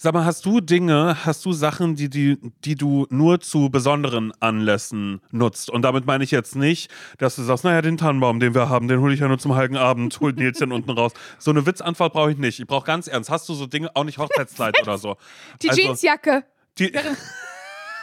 Sag mal, hast du Dinge, hast du Sachen, die, die, die du nur zu besonderen Anlässen nutzt? Und damit meine ich jetzt nicht, dass du sagst, naja, den Tannenbaum, den wir haben, den hole ich ja nur zum Heiligen Abend, holt Nils den unten raus. So eine Witzantwort brauche ich nicht. Ich brauche ganz ernst. Hast du so Dinge, auch nicht Hochzeitskleid oder so? Die Also, Jeansjacke. Die,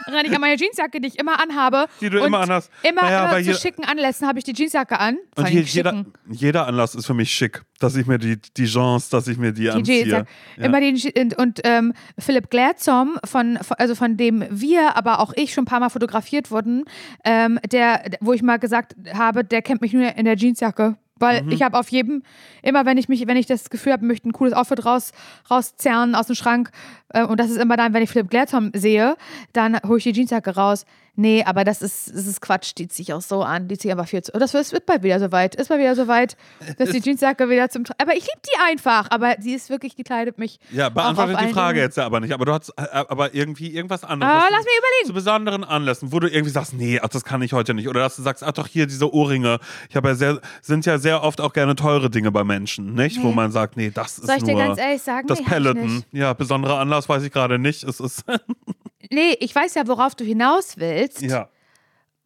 An meine Jeansjacke, die ich immer anhabe. Die du und immer anhast. Immer, Naja, immer zu hier- schicken Anlässen habe ich die Jeansjacke an. Und die jeder, jeder Anlass ist für mich schick, dass ich mir die, die Chance, dass ich mir die, Die anziehe. Ja. Immer den Je- und, und ähm, Philipp von, von, also von dem wir, aber auch ich schon ein paar Mal fotografiert wurden, ähm, der, wo ich mal gesagt habe, der kennt mich nur in der Jeansjacke. Weil Mhm. ich habe auf jedem, immer wenn ich mich, wenn ich das Gefühl habe, möchte ein cooles Outfit raus, rauszerren aus dem Schrank, äh, und das ist immer dann, wenn ich Philipp Glerzom sehe, dann hole ich die Jeansjacke raus. Nee, aber das ist, das ist Quatsch, die zieht sich auch so an, die zieht aber viel zu. Oh, das wird, bald wieder soweit. Ist bald wieder soweit, dass die Jeansjacke wieder zum. Aber ich liebe die einfach, aber sie ist wirklich, die kleidet mich. Ja, beantwortet die Frage jetzt ja aber nicht. Aber du hast äh, aber irgendwie irgendwas anderes. Ah, was du lass mich überlegen. Zu besonderen Anlässen, wo du irgendwie sagst, nee, ach, das kann ich heute nicht. Oder dass du sagst, ach doch, hier diese Ohrringe. Ich habe ja sehr, sind ja sehr oft auch gerne teure Dinge bei Menschen, nicht? Wo Nee. man sagt, nee, das ist Soll ich dir nur ganz ehrlich sagen? das nee, ich Peloton. Ja, besonderer Anlass weiß ich gerade nicht. Es ist Nee, ich weiß ja, worauf du hinaus willst. ja.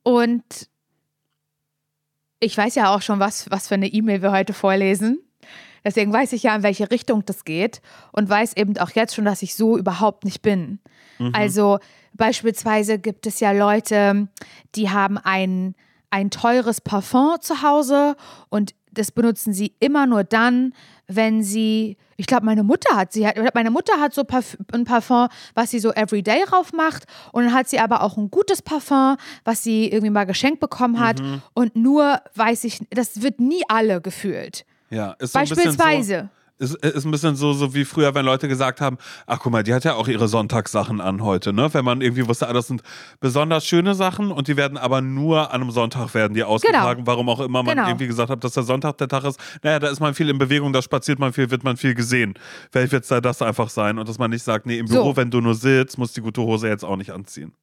Und ich weiß ja auch schon, was, was für eine E-Mail wir heute vorlesen. Deswegen weiß ich ja, in welche Richtung das geht und weiß eben auch jetzt schon, dass ich so überhaupt nicht bin. Also beispielsweise gibt es ja Leute, die haben ein, ein teures Parfum zu Hause und das benutzen sie immer nur dann, wenn sie, ich glaube, meine Mutter hat, sie hat, meine Mutter hat so ein Parfum, was sie so everyday rauf macht und dann hat sie aber auch ein gutes Parfum, was sie irgendwie mal geschenkt bekommen hat und nur weiß ich, das wird nie alle gefühlt. Ja, ist so ein bisschen So, Beispielsweise. Ist, ist ein bisschen so, so wie früher, wenn Leute gesagt haben, ach guck mal, die hat ja auch ihre Sonntagssachen an heute, ne? Wenn man irgendwie wusste, ah, das sind besonders schöne Sachen und die werden aber nur an einem Sonntag werden die ausgetragen, warum auch immer man Genau. irgendwie gesagt hat, dass der Sonntag der Tag ist. Naja, da ist man viel in Bewegung, da spaziert man viel, wird man viel gesehen. Vielleicht wird es da das einfach sein und dass man nicht sagt, nee, im So. Büro, wenn du nur sitzt, muss die gute Hose jetzt auch nicht anziehen.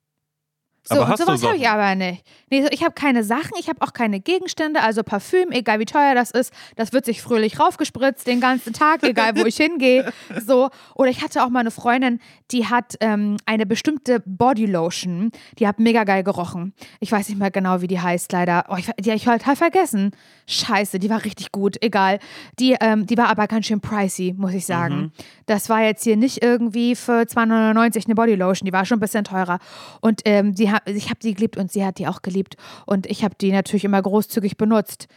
So, aber hast sowas habe ich aber nicht. Nee, so, ich habe keine Sachen, ich habe auch keine Gegenstände, also Parfüm, egal wie teuer das ist, das wird sich fröhlich raufgespritzt den ganzen Tag, egal wo ich hingehe. So. Oder ich hatte auch mal eine Freundin, die hat ähm, eine bestimmte Bodylotion, die hat mega geil gerochen. Ich weiß nicht mehr genau, wie die heißt, leider. Oh, ich, die, ich habe total vergessen. Scheiße, die war richtig gut, egal. Die, ähm, die war aber ganz schön pricey, muss ich sagen. Mhm. Das war jetzt hier nicht irgendwie für 2,99 eine Bodylotion, die war schon ein bisschen teurer. Und ähm, die ha ich habe die geliebt und sie hat die auch geliebt. Und ich habe die natürlich immer großzügig benutzt.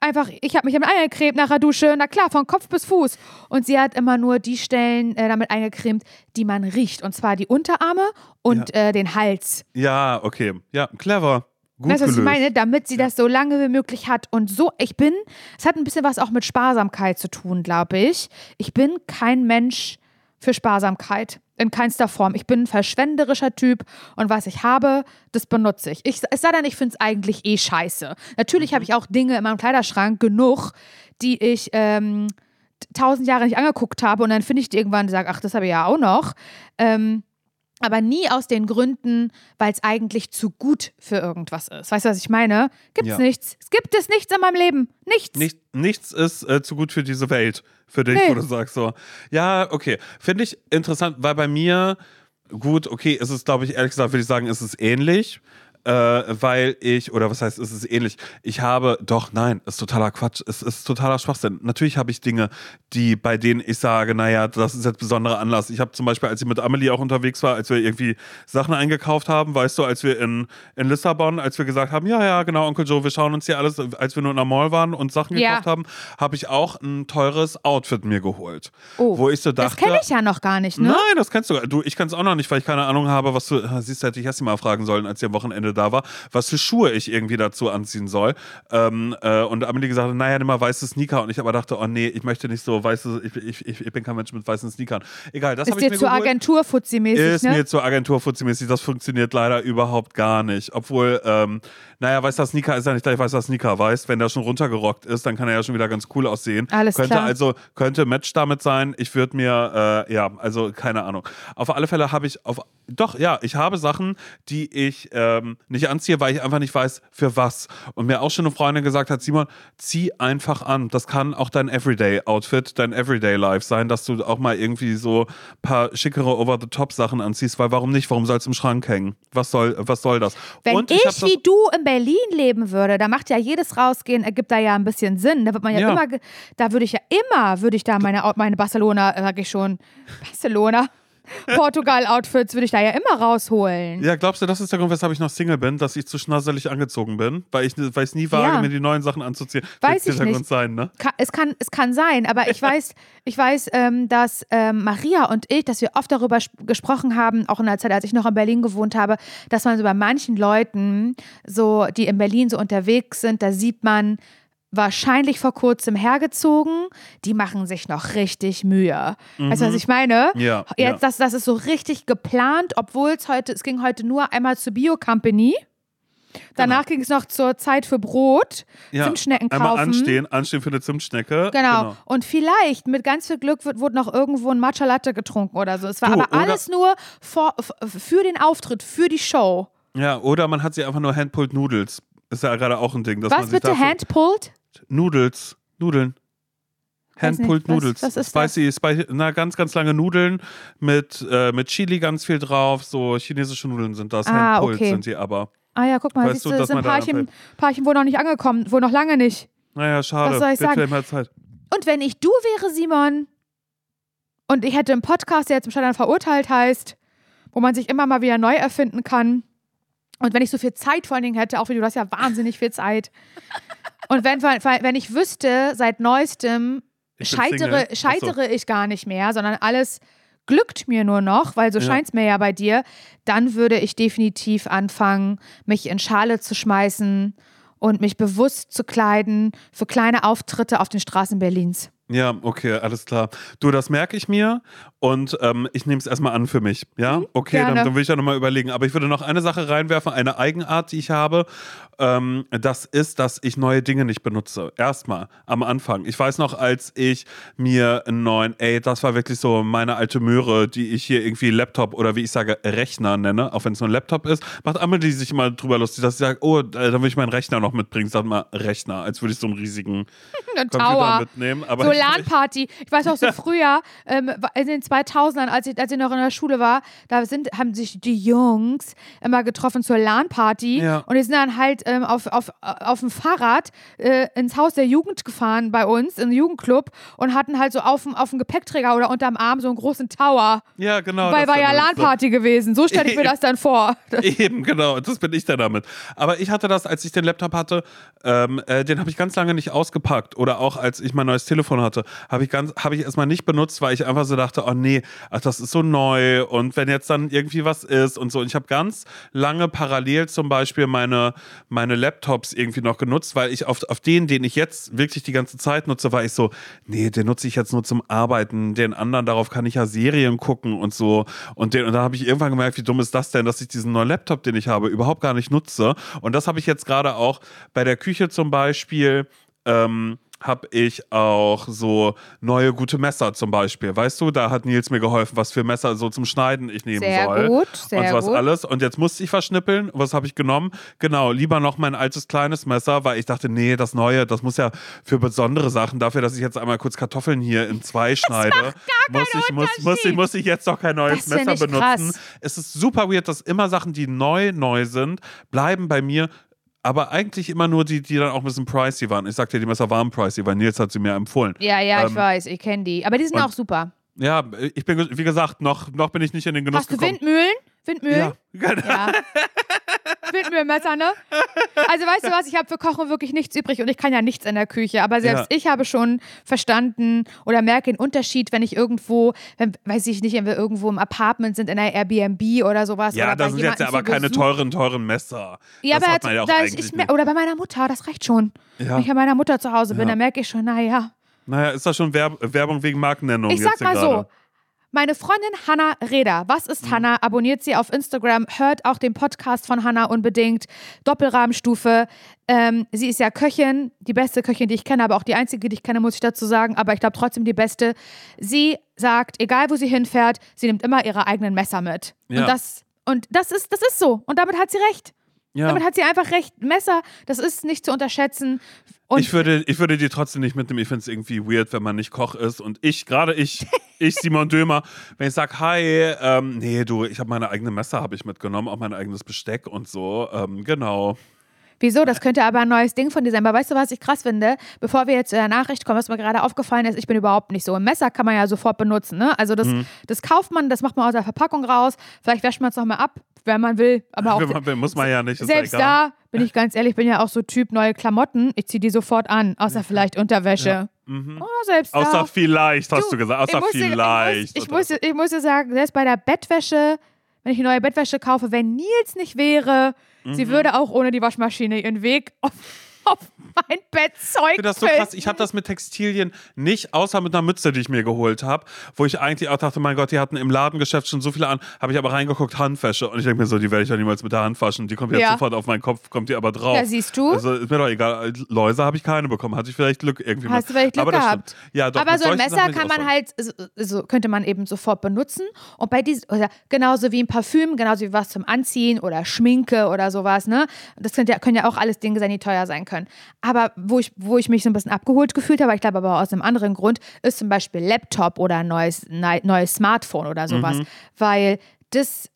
Einfach, ich habe mich damit eingecremt nach der Dusche, na klar, von Kopf bis Fuß. Und sie hat immer nur die Stellen äh, damit eingecremt, die man riecht. Und zwar die Unterarme und äh, den Hals. Ja, okay. Ja, clever. Gut weißt du, was ich meine? Damit sie das so lange wie möglich hat. Und so, ich bin, es hat ein bisschen was auch mit Sparsamkeit zu tun, glaube ich. Ich bin kein Mensch für Sparsamkeit. In keinster Form. Ich bin ein verschwenderischer Typ und was ich habe, das benutze ich. ich es sei denn, ich finde es eigentlich eh scheiße. Natürlich habe ich auch Dinge in meinem Kleiderschrank genug, die ich ähm, tausend Jahre nicht angeguckt habe und dann finde ich die irgendwann und sage, ach, das habe ich ja auch noch. Ähm, aber nie aus den Gründen, weil es eigentlich zu gut für irgendwas ist. Weißt du, was ich meine? Gibt's Ja. nichts. Es gibt es nichts in meinem Leben. Nichts. Nicht, nichts ist äh, zu gut für diese Welt, für dich, Nee. wo du sagst so. Ja, okay. Finde ich interessant, weil bei mir, gut, okay, ist es, glaube ich, ehrlich gesagt, würde ich sagen, ist es ähnlich. Äh, weil ich, oder was heißt, ist es ähnlich? Ich habe, doch, nein, ist totaler Quatsch, es ist totaler Schwachsinn. Natürlich habe ich Dinge, die, bei denen ich sage, naja, das ist jetzt besonderer Anlass. Ich habe zum Beispiel, als ich mit Amelie auch unterwegs war, als wir irgendwie Sachen eingekauft haben, weißt du, als wir in, in Lissabon, als wir gesagt haben, ja, ja, genau, Onkel Joe, wir schauen uns hier alles, als wir nur in der Mall waren und Sachen Ja. gekauft haben, habe ich auch ein teures Outfit mir geholt. Oh, wo ich so das dachte, kenne ich ja noch gar nicht, ne? Nein, das kennst du. Du, ich kann es auch noch nicht, weil ich keine Ahnung habe, was du. Siehst du, hätte ich erst mal fragen sollen, als ich am Wochenende da war, was für Schuhe ich irgendwie dazu anziehen soll. Ähm, äh, und Amelie gesagt hat, naja, nimm mal weiße Sneaker. Und ich aber dachte, oh nee, ich möchte nicht so weiße, ich, ich, ich, ich bin kein Mensch mit weißen Sneakern. Egal, das Ist habe ich dir mir zur geholt. Agentur futzi-mäßig, Ist ne? mir zur Agentur futzimäßig, das funktioniert leider überhaupt gar nicht. Obwohl, ähm, naja, weißer Sneaker ist ja nicht gleich weißer Sneaker, weißt Wenn der schon runtergerockt ist, dann kann er ja schon wieder ganz cool aussehen. Alles könnte klar. also, könnte Match damit sein. Ich würde mir, äh, ja, also keine Ahnung. Auf alle Fälle habe ich auf, doch, ja, ich habe Sachen, die ich, ähm, nicht anziehe, weil ich einfach nicht weiß, für was. Und mir auch schon eine Freundin gesagt hat, Simon, zieh einfach an. Das kann auch dein Everyday-Outfit, dein Everyday-Life sein, dass du auch mal irgendwie so ein paar schickere Over-the-Top-Sachen anziehst, weil warum nicht? Warum soll es im Schrank hängen? Was soll, was soll das? Wenn Und ich, das- wie du in Berlin leben würde, da macht ja jedes Rausgehen, ergibt da ja ein bisschen Sinn. Da wird man ja, Ja. immer, da würde ich ja immer, würde ich da meine, meine Barcelona, sag ich schon, Barcelona, Portugal-Outfits würde ich da ja immer rausholen. Ja, glaubst du, das ist der Grund, weshalb ich noch Single bin, dass ich zu schnasselig angezogen bin? Weil ich ich nie wage, Ja. mir die neuen Sachen anzuziehen. Weiß Wird ich der nicht. Grund sein, ne? Ka- es, kann, es kann sein, aber ich weiß, ich weiß ähm, dass ähm, Maria und ich, dass wir oft darüber sp- gesprochen haben, auch in der Zeit, als ich noch in Berlin gewohnt habe, dass man so bei manchen Leuten, so, die in Berlin so unterwegs sind, da sieht man wahrscheinlich vor kurzem hergezogen, die machen sich noch richtig Mühe. Weißt du, was ich meine? Mhm. Ja, Jetzt, ja. Das, das ist so richtig geplant, obwohl es heute, es ging heute nur einmal zur Bio-Company. Danach ging es noch zur Zeit für Brot, Ja, Zimtschnecken kaufen. Einmal anstehen, anstehen für eine Zimtschnecke. Genau. Und vielleicht mit ganz viel Glück wird, wurde noch irgendwo ein Matcha Latte getrunken oder so. Es war Du, aber alles nur vor, für den Auftritt, für die Show. Ja, oder man hat sie einfach nur Handpulled Noodles. Ist ja gerade auch ein Ding. Dass man Was sich bitte? Handpulled? Noodles. Nudeln. Handpulled was- Noodles. was ist das? spicy, spicy, na, ganz, ganz lange Nudeln mit, äh, mit Chili ganz viel drauf. So chinesische Nudeln sind das. Ah, Handpulled okay. sind die aber. Ah ja, guck mal, Weißt siehst du, dass sind man Paarchen, Paarchen wohl noch nicht angekommen, wohl noch lange nicht. Naja, schade. Was soll ich Wird sagen? Zeit. Und wenn ich du wäre, Simon, und ich hätte einen Podcast, der jetzt im Scheitern verurteilt heißt, wo man sich immer mal wieder neu erfinden kann, und wenn ich so viel Zeit vor allen Dingen hätte, auch wie du, du hast ja wahnsinnig viel Zeit. Und wenn, wenn ich wüsste, seit neuestem scheitere, so. scheitere ich gar nicht mehr, sondern alles glückt mir nur noch, weil so Ja. scheint es mir ja bei dir, dann würde ich definitiv anfangen, mich in Schale zu schmeißen und mich bewusst zu kleiden für kleine Auftritte auf den Straßen Berlins. Ja, okay, alles klar. Du, das merke ich mir und ähm, ich nehme es erstmal an für mich. Ja, okay, dann, Mhm, gerne. dann will ich ja nochmal überlegen. Aber ich würde noch eine Sache reinwerfen, eine Eigenart, die ich habe. Ähm, das ist, dass ich neue Dinge nicht benutze. Erstmal am Anfang. Ich weiß noch, als ich mir einen neuen, ey, das war wirklich so meine alte Möhre, die ich hier irgendwie Laptop oder wie ich sage, Rechner nenne, auch wenn es nur ein Laptop ist, macht Amelie sich immer drüber lustig, dass sie sagt, oh, äh, dann will ich meinen Rechner noch mitbringen. Sag mal Rechner, als würde ich so einen riesigen Computer mitnehmen. Aber So LAN-Party. Ich weiß auch so früher, ähm, in den 2000ern, als ich, als ich noch in der Schule war, da sind, haben sich die Jungs immer getroffen zur LAN-Party Ja. und die sind dann halt ähm, auf, auf, auf dem Fahrrad äh, ins Haus der Jugend gefahren bei uns, im Jugendclub und hatten halt so auf dem, auf dem Gepäckträger oder unterm Arm so einen großen Tower. Ja, genau. Weil war ja dann ist so. LAN-Party gewesen. So stelle ich mir das dann vor. Eben, genau, das bin ich da damit. Aber ich hatte das, als ich den Laptop hatte, ähm, äh, den habe ich ganz lange nicht ausgepackt. Oder auch als ich mein neues Telefon hatte, habe ich ganz, habe ich erstmal nicht benutzt, weil ich einfach so dachte, oh nee, ach, das ist so neu und wenn jetzt dann irgendwie was ist und so. Und ich habe ganz lange parallel zum Beispiel meine, meine Laptops irgendwie noch genutzt, weil ich auf, auf den, den ich jetzt wirklich die ganze Zeit nutze, war ich so, nee, den nutze ich jetzt nur zum Arbeiten. Den anderen, darauf kann ich ja Serien gucken und so. Und, den, und da habe ich irgendwann gemerkt, wie dumm ist das denn, dass ich diesen neuen Laptop, den ich habe, überhaupt gar nicht nutze. Und das habe ich jetzt gerade auch bei der Küche zum Beispiel. Ähm, habe ich auch so neue gute Messer zum Beispiel. Weißt du, da hat Nils mir geholfen, was für Messer so zum Schneiden ich nehmen Sehr soll. gut, sehr und was gut. alles. Und jetzt musste ich verschnippeln. Was habe ich genommen? Genau, lieber noch mein altes kleines Messer, weil ich dachte, nee, das neue, das muss ja für besondere Sachen, dafür, dass ich jetzt einmal kurz Kartoffeln hier in zwei schneide, muss ich, muss, muss, ich, muss ich jetzt doch kein neues Das Messer benutzen. krass. Es ist super weird, dass immer Sachen, die neu, neu sind, bleiben bei mir. Aber eigentlich immer nur die, die dann auch ein bisschen pricey waren. Ich sagte, die Messer waren pricey, weil Nils hat sie mir empfohlen. Ja, ja, ich Ähm, weiß, ich kenne die. Aber die sind auch super. Ja, ich bin, wie gesagt, noch, noch bin ich nicht in den Genuss Hast du gekommen. Windmühlen? Windmühlen? Ja, genau. Ja. Windmühlenmesser, ne? Also weißt du was, ich habe für Kochen wirklich nichts übrig und ich kann ja nichts in der Küche, aber selbst Ja. ich habe schon verstanden oder merke den Unterschied, wenn ich irgendwo, wenn, weiß ich nicht, wenn wir irgendwo im Apartment sind, in einer Airbnb oder sowas. Ja, oder das sind jetzt ja aber keine Besuch. teuren, teuren Messer. Ja, das aber ja auch da ich, ich, oder bei meiner Mutter, das reicht schon. Ja. Wenn ich bei meiner Mutter zu Hause bin, Ja. dann merke ich schon, naja. Naja, ist das schon Werb Werbung wegen Markennennung Ich sag mal so. Meine Freundin Hanna Reda, was ist Hanna? Abonniert sie auf Instagram, hört auch den Podcast von Hanna unbedingt. Doppelrahmenstufe. Ähm, sie ist ja Köchin, die beste Köchin, die ich kenne, aber auch die einzige, die ich kenne, muss ich dazu sagen. Aber ich glaube trotzdem die beste. Sie sagt, egal wo sie hinfährt, sie nimmt immer ihre eigenen Messer mit. Ja. Und das und das ist das ist so. Und damit hat sie recht. Ja. Damit hat sie einfach recht. Messer, das ist nicht zu unterschätzen. Und ich würde, ich würde die trotzdem nicht mitnehmen. Ich finde es irgendwie weird, wenn man nicht Koch ist. Und ich, gerade ich, ich, Simon Dömer, wenn ich sage, hi, ähm, nee, du, ich habe meine eigene Messer habe ich mitgenommen, auch mein eigenes Besteck und so. Ähm, genau. Wieso? Das könnte aber ein neues Ding von dir sein. Aber weißt du, was ich krass finde? Bevor wir jetzt zu der Nachricht kommen, was mir gerade aufgefallen ist, ich bin überhaupt nicht so. Ein Messer kann man ja sofort benutzen. Ne? Also das, Mhm. das kauft man, das macht man aus der Verpackung raus. Vielleicht wäscht man es nochmal ab, wenn man will. Aber auch Wenn man will, muss man ja nicht. Ist selbst ja da, bin ich ganz ehrlich, bin ja auch so Typ neue Klamotten. Ich ziehe die sofort an, außer vielleicht Unterwäsche. Oh, selbst Außer da. vielleicht, hast du, gesagt. Außer ich muss dir- vielleicht. Ich muss, ich, muss, ich muss dir sagen, selbst bei der Bettwäsche, wenn ich eine neue Bettwäsche kaufe, wenn Nils nicht wäre, Mhm. sie würde auch ohne die Waschmaschine ihren Weg auf, auf mein Bettzeug Ich finde das so krass. Ich habe das mit Textilien nicht, außer mit einer Mütze, die ich mir geholt habe, wo ich eigentlich auch dachte, mein Gott, die hatten im Ladengeschäft schon so viele an. Habe ich aber reingeguckt, Handwäsche. Und ich denke mir so, die werde ich ja niemals mit der Hand waschen. Die kommt jetzt Ja. sofort auf meinen Kopf, kommt die aber drauf. Ja, siehst du? Also ist mir doch egal. Läuse habe ich keine bekommen. Hatte ich vielleicht Glück irgendwie. Hast mit. du vielleicht Glück aber gehabt. Ja, doch, Aber so ein Messer kann man halt, so, könnte man eben sofort benutzen. Und bei diesem, genauso wie ein Parfüm, genauso wie was zum Anziehen oder Schminke oder sowas, ne? Das können ja, können ja auch alles Dinge sein, die teuer sein können. Aber wo ich, wo ich mich so ein bisschen abgeholt gefühlt habe, ich glaube aber aus einem anderen Grund, ist zum Beispiel Laptop oder ein neues, neues Smartphone oder sowas. Mhm. Weil das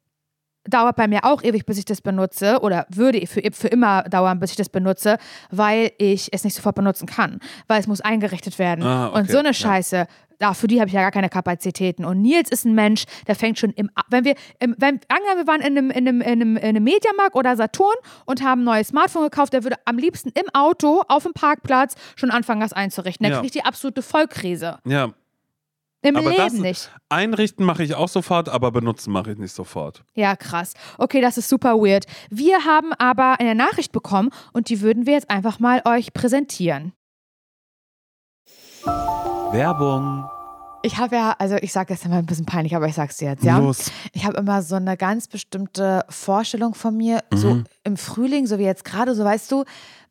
dauert bei mir auch ewig, bis ich das benutze oder würde für, für immer dauern, bis ich das benutze, weil ich es nicht sofort benutzen kann, weil es muss eingerichtet werden. Ah, okay, Und so eine. Scheiße, ja, für die habe ich ja gar keine Kapazitäten. Und Nils ist ein Mensch, der fängt schon im, wenn wir, im, wenn, angenommen, wir waren in einem, in, einem, in, einem, in einem Mediamarkt oder Saturn und haben ein neues Smartphone gekauft, der würde am liebsten im Auto auf dem Parkplatz schon anfangen, das einzurichten. Der Ja. kriegt die absolute Vollkrise. Ja, Im aber Leben das, nicht. einrichten mache ich auch sofort, aber benutzen mache ich nicht sofort. Ja, krass. Okay, das ist super weird. Wir haben aber eine Nachricht bekommen und die würden wir jetzt einfach mal euch präsentieren. Werbung. Ich habe ja, also ich sage jetzt immer ein bisschen peinlich, aber ich sag's dir jetzt, ja. Los. Ich habe immer so eine ganz bestimmte Vorstellung von mir, so im Frühling, so wie jetzt gerade, so weißt du,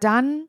dann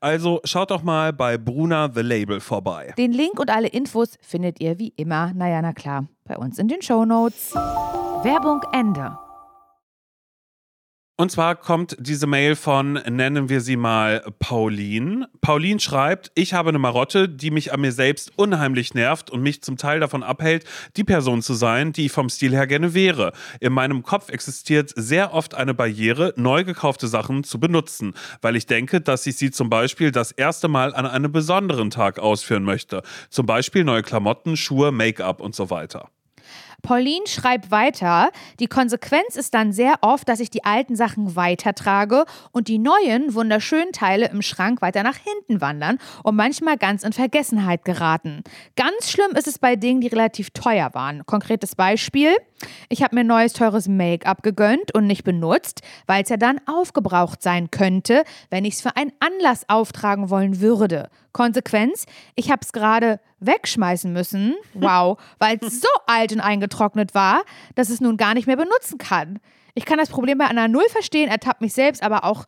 Also schaut doch mal bei Bruna The Label vorbei. Den Link und alle Infos findet ihr wie immer, naja, na klar, bei uns in den Shownotes. Werbung Ende. Und zwar kommt diese Mail von, nennen wir sie mal Pauline. Pauline schreibt, ich habe eine Marotte, die mich an mir selbst unheimlich nervt und mich zum Teil davon abhält, die Person zu sein, die ich vom Stil her gerne wäre. In meinem Kopf existiert sehr oft eine Barriere, neu gekaufte Sachen zu benutzen, weil ich denke, dass ich sie zum Beispiel das erste Mal an einem besonderen Tag ausführen möchte. Zum Beispiel neue Klamotten, Schuhe, Make-up und so weiter. Pauline schreibt weiter, die Konsequenz ist dann sehr oft, dass ich die alten Sachen weitertrage und die neuen, wunderschönen Teile im Schrank weiter nach hinten wandern und manchmal ganz in Vergessenheit geraten. Ganz schlimm ist es bei Dingen, die relativ teuer waren. Konkretes Beispiel, ich habe mir neues teures Make-up gegönnt und nicht benutzt, weil es ja dann aufgebraucht sein könnte, wenn ich es für einen Anlass auftragen wollen würde. Konsequenz, ich habe es gerade wegschmeißen müssen, wow, weil es so alt und eingetrocknet war, dass es nun gar nicht mehr benutzen kann. Ich kann das Problem bei einer Null verstehen, ertappe mich selbst aber auch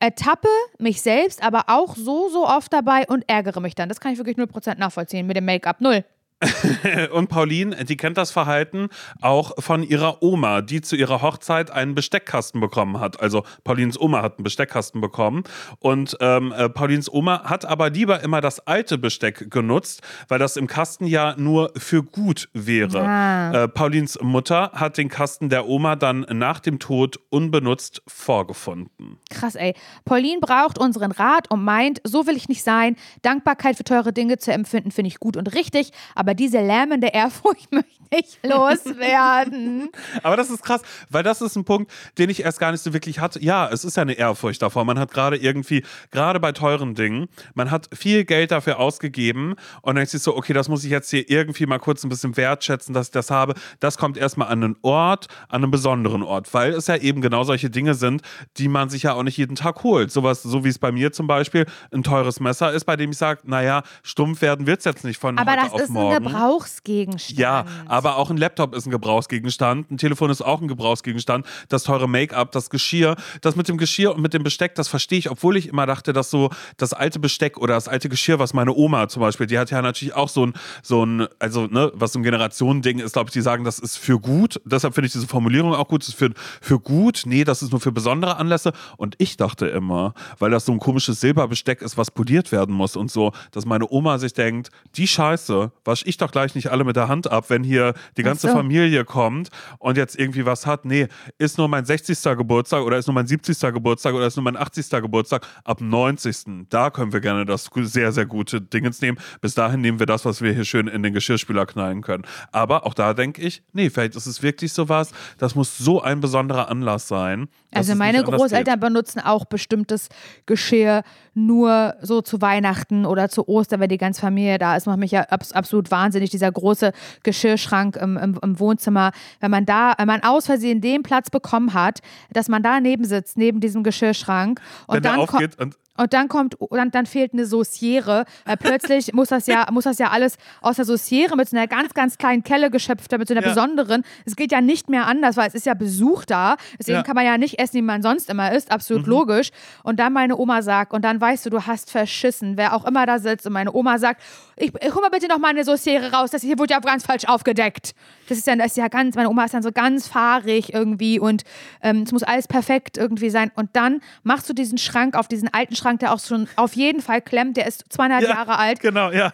ertappe mich selbst aber auch so, so oft dabei und ärgere mich dann. Das kann ich wirklich 0% nachvollziehen mit dem Make-up. Null. und Pauline, die kennt das Verhalten auch von ihrer Oma, die zu ihrer Hochzeit einen Besteckkasten bekommen hat. Also Paulines Oma hat einen Besteckkasten bekommen und ähm, äh, Paulines Oma hat aber lieber immer das alte Besteck genutzt, weil das im Kasten ja nur für gut wäre. Ah. Äh, Paulines Mutter hat den Kasten der Oma dann nach dem Tod unbenutzt vorgefunden. Krass, ey. Pauline braucht unseren Rat und meint, so will ich nicht sein. Dankbarkeit für teure Dinge zu empfinden, finde ich gut und richtig, aber aber diese lähmende Ehrfurcht möchte ich loswerden. aber das ist krass, weil das ist ein Punkt, den ich erst gar nicht so wirklich hatte. Ja, es ist ja eine Ehrfurcht davor. Man hat gerade irgendwie, gerade bei teuren Dingen, man hat viel Geld dafür ausgegeben und dann denkt sich so, okay, das muss ich jetzt hier irgendwie mal kurz ein bisschen wertschätzen, dass ich das habe. Das kommt erstmal an einen Ort, an einen besonderen Ort, weil es ja eben genau solche Dinge sind, die man sich ja auch nicht jeden Tag holt. Sowas, so wie es bei mir zum Beispiel ein teures Messer ist, bei dem ich sage, naja, stumpf werden wird es jetzt nicht von aber heute auf morgen. Gebrauchsgegenstand. Ja, aber auch ein Laptop ist ein Gebrauchsgegenstand, ein Telefon ist auch ein Gebrauchsgegenstand, das teure Make-up, das Geschirr, das mit dem Geschirr und mit dem Besteck, das verstehe ich, obwohl ich immer dachte, dass so das alte Besteck oder das alte Geschirr, was meine Oma zum Beispiel, die hat ja natürlich auch so ein, so ein also ne, was so ein Generationending ist, glaube ich, die sagen, das ist für gut. Deshalb finde ich diese Formulierung auch gut. Das ist für, für gut. Nee, das ist nur für besondere Anlässe. Und ich dachte immer, weil das so ein komisches Silberbesteck ist, was poliert werden muss und so, dass meine Oma sich denkt, die Scheiße wasche ich doch gleich nicht alle mit der Hand ab, wenn hier die ganze so. Familie kommt und jetzt irgendwie was hat. Nee, ist nur mein 60. Geburtstag oder ist nur mein 70. Geburtstag oder ist nur mein 80. Geburtstag. Ab 90. Da können wir gerne das sehr, sehr gute Dingens nehmen. Bis dahin nehmen wir das, was wir hier schön in den Geschirrspüler knallen können. Aber auch da denke ich, nee, vielleicht ist es wirklich sowas, das muss so ein besonderer Anlass sein. Also meine Großeltern benutzen auch bestimmtes Geschirr nur so zu Weihnachten oder zu Ostern, wenn die ganze Familie da ist. Macht mich ja absolut wahnsinnig, dieser große Geschirrschrank im, im, im, Wohnzimmer. Wenn man da, wenn man aus Versehen den Platz bekommen hat, dass man da neben sitzt, neben diesem Geschirrschrank. Und wenn dann aufgeht und und dann kommt, dann, dann fehlt eine Sauciere, weil plötzlich muss das ja, muss das ja alles aus der Sauciere mit so einer ganz, ganz kleinen Kelle geschöpft werden, mit so einer ja. besonderen. Es geht ja nicht mehr anders, weil es ist ja Besuch da. Deswegen ja. kann man ja nicht essen, wie man sonst immer isst. Absolut mhm. logisch. Und dann meine Oma sagt, und dann weißt du, du hast verschissen, wer auch immer da sitzt. Und meine Oma sagt, ich, ich hol mal bitte noch mal eine Sauciere raus, das hier wurde ja ganz falsch aufgedeckt. Das ist ja, das ist ja ganz, meine Oma ist dann so ganz fahrig irgendwie und ähm, es muss alles perfekt irgendwie sein. Und dann machst du diesen Schrank auf diesen alten Schrank Schrank, der auch schon auf jeden Fall klemmt. Der ist zweieinhalb ja, Jahre alt. Genau, ja.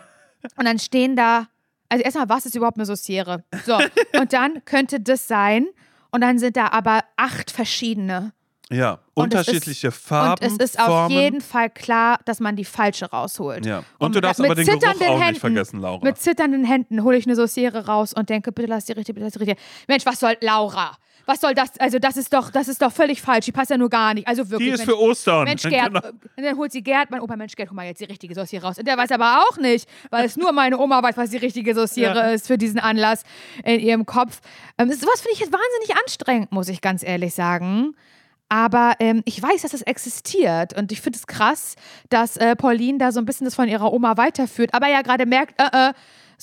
Und dann stehen da, also erstmal, was ist überhaupt eine Sauciere? So, und dann könnte das sein. Und dann sind da aber acht verschiedene. Ja, und unterschiedliche ist, Farben. Und es ist Formen. auf jeden Fall klar, dass man die falsche rausholt. Ja. Und, und du darfst aber den Geruch auch Händen, nicht vergessen, Laura. Mit zitternden Händen hole ich eine Sauciere raus und denke, bitte lass die richtige, bitte lass die richtige. Mensch, was soll Laura? Was soll das? Also das ist doch, das ist doch völlig falsch. Die passt ja nur gar nicht. Also wirklich. Die ist Mensch, für Ostern. Mensch Gerd. Genau. Und dann holt sie Gerd, mein Opa, Mensch Gerd, hol mal jetzt die richtige Sauce hier raus. Und der weiß aber auch nicht, weil es nur meine Oma weiß, was die richtige Sauciere ja. ist für diesen Anlass in ihrem Kopf. Ähm, sowas finde ich jetzt wahnsinnig anstrengend, muss ich ganz ehrlich sagen. Aber ähm, ich weiß, dass das existiert. Und ich finde es krass, dass äh, Pauline da so ein bisschen das von ihrer Oma weiterführt. Aber ja gerade merkt, äh, äh,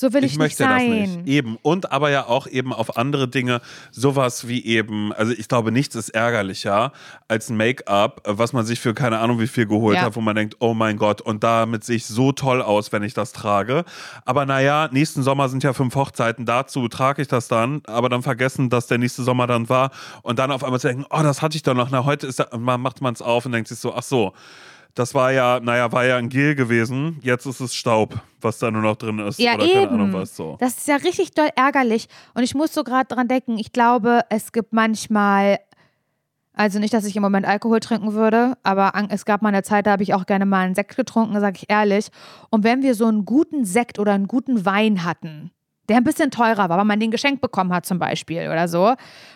So will ich, ich nicht möchte das sein. nicht. Eben. Und aber ja auch eben auf andere Dinge, sowas wie eben, also ich glaube, nichts ist ärgerlicher als ein Make-up, was man sich für keine Ahnung wie viel geholt Ja. hat, wo man denkt, oh mein Gott, und damit sehe ich so toll aus, wenn ich das trage. Aber naja, nächsten Sommer sind ja fünf Hochzeiten, dazu trage ich das dann, aber dann vergessen, dass der nächste Sommer dann war und dann auf einmal zu denken, oh, das hatte ich doch noch, na, heute ist und man macht man es auf und denkt sich so, ach so. Das war ja, naja, war ja ein Gel gewesen. Jetzt ist es Staub, was da nur noch drin ist. Ja, oder keine eben. Ahnung was so. Das ist ja richtig doll ärgerlich. Und ich muss so gerade dran denken, ich glaube, es gibt manchmal, also nicht, dass ich im Moment Alkohol trinken würde, aber es gab mal eine Zeit, da habe ich auch gerne mal einen Sekt getrunken, sage ich ehrlich. Und wenn wir so einen guten Sekt oder einen guten Wein hatten, der ein bisschen teurer war, weil man den geschenkt bekommen hat zum Beispiel oder so,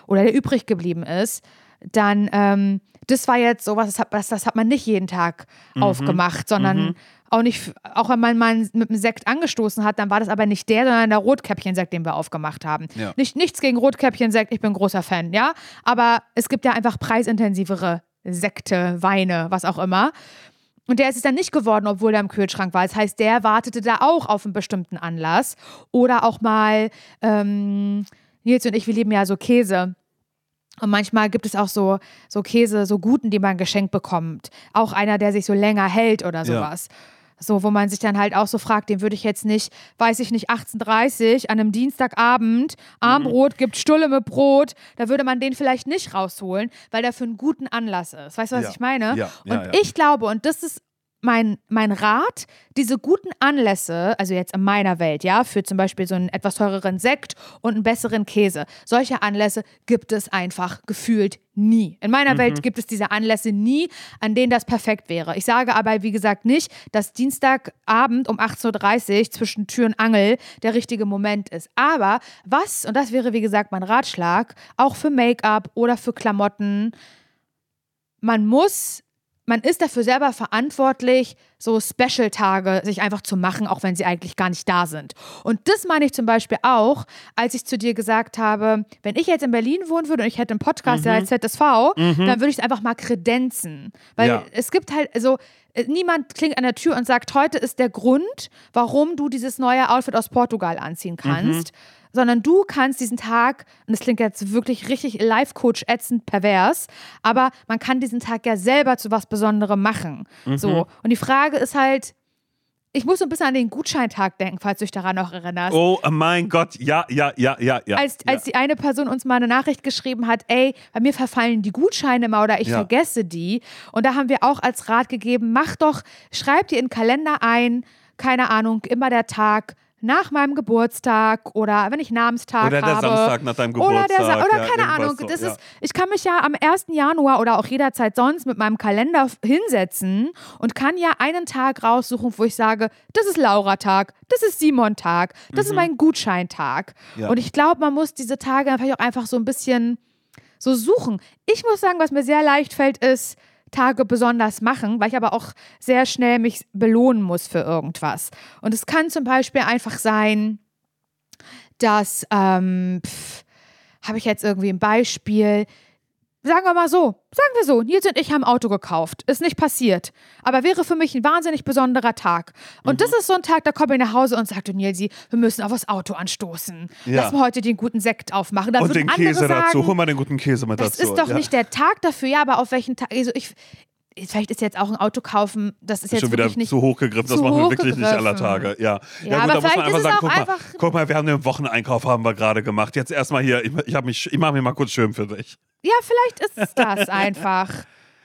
oder der übrig geblieben ist, dann, ähm, das war jetzt sowas, das hat, das, das hat man nicht jeden Tag Mhm. aufgemacht, sondern auch nicht, auch wenn man mal mit einem Sekt angestoßen hat, dann war das aber nicht der, sondern der Rotkäppchensekt, den wir aufgemacht haben. Ja. Nicht, nichts gegen Rotkäppchensekt, ich bin großer Fan, ja, aber es gibt ja einfach preisintensivere Sekte, Weine, was auch immer. Und der ist es dann nicht geworden, obwohl er im Kühlschrank war. Das heißt, der wartete da auch auf einen bestimmten Anlass. Oder auch mal, ähm, Nils und ich, wir lieben ja so Käse. Und manchmal gibt es auch so, so Käse, so guten, die man geschenkt bekommt. Auch einer, der sich so länger hält oder Ja. sowas. So, wo man sich dann halt auch so fragt, den würde ich jetzt nicht, weiß ich nicht, 18.30 an einem Dienstagabend, Armbrot, gibt Stulle mit Brot, da würde man den vielleicht nicht rausholen, weil der für einen guten Anlass ist. Weißt du, was Ja. ich meine? Ja, und ja, ja. ich glaube, und das ist mein, mein Rat, diese guten Anlässe, also jetzt in meiner Welt, ja, für zum Beispiel so einen etwas teureren Sekt und einen besseren Käse, solche Anlässe gibt es einfach gefühlt nie. In meiner Mhm. Welt gibt es diese Anlässe nie, an denen das perfekt wäre. Ich sage aber, wie gesagt, nicht, dass Dienstagabend um 18.30 Uhr zwischen Tür und Angel der richtige Moment ist. Aber was, und das wäre wie gesagt mein Ratschlag, auch für Make-up oder für Klamotten, man muss, man ist dafür selber verantwortlich, so Special-Tage sich einfach zu machen, auch wenn sie eigentlich gar nicht da sind. Und das meine ich zum Beispiel auch, als ich zu dir gesagt habe, wenn ich jetzt in Berlin wohnen würde und ich hätte einen Podcast, der als ZSV, dann würde ich es einfach mal kredenzen. Weil Ja. es gibt halt, also niemand klingt an der Tür und sagt, heute ist der Grund, warum du dieses neue Outfit aus Portugal anziehen kannst. Sondern du kannst diesen Tag, und das klingt jetzt wirklich richtig Life-Coach ätzend pervers, aber man kann diesen Tag ja selber zu was Besonderem machen. So. Und die Frage ist halt, ich muss so ein bisschen an den Gutscheintag denken, falls du dich daran noch erinnerst. Oh mein Gott, ja, ja, ja, ja, ja. als, ja. als die eine Person uns mal eine Nachricht geschrieben hat, ey, bei mir verfallen die Gutscheine immer oder ich Ja. vergesse die. Und da haben wir auch als Rat gegeben, mach doch, schreib dir in den Kalender ein, keine Ahnung, immer der Tag nach meinem Geburtstag oder wenn ich Namenstag Oder der habe. Samstag nach deinem Oder, der Sa Geburtstag, oder ja, keine Ahnung. so, das ja. ist, ich kann mich ja am 1. Januar oder auch jederzeit sonst mit meinem Kalender hinsetzen und kann ja einen Tag raussuchen, wo ich sage, das ist Laura-Tag, das ist Simon-Tag, das ist mein Gutscheintag. Mhm. Ja. Und ich glaube, man muss diese Tage einfach auch einfach so ein bisschen so suchen. Ich muss sagen, was mir sehr leicht fällt, ist Tage besonders machen, weil ich aber auch sehr schnell mich belohnen muss für irgendwas. Und es kann zum Beispiel einfach sein, dass, ähm, habe ich jetzt irgendwie ein Beispiel, sagen wir mal so, sagen wir so, Nils und ich haben ein Auto gekauft, ist nicht passiert, aber wäre für mich ein wahnsinnig besonderer Tag. Und das ist so ein Tag, da komme ich nach Hause und sage, Nilsi, wir müssen auf das Auto anstoßen. Ja. Lass mal heute den guten Sekt aufmachen. Dann Und den Käse sagen, dazu. Hol mal den guten Käse mit das dazu. ist doch ja. nicht der Tag dafür, ja, aber auf welchen Tag, also ich, vielleicht ist jetzt auch ein Auto kaufen, das ist jetzt schon wieder nicht zu hochgegriffen, das zu machen wir wirklich nicht aller. Tage. Ja, Ja, gut, aber da muss man vielleicht einfach sagen, guck mal, einfach- guck mal, wir haben den Wocheneinkauf haben wir gerade gemacht. Jetzt erstmal hier, ich, ich, mich, ich mache mir mal kurz schön für dich. Ja, vielleicht ist es das einfach.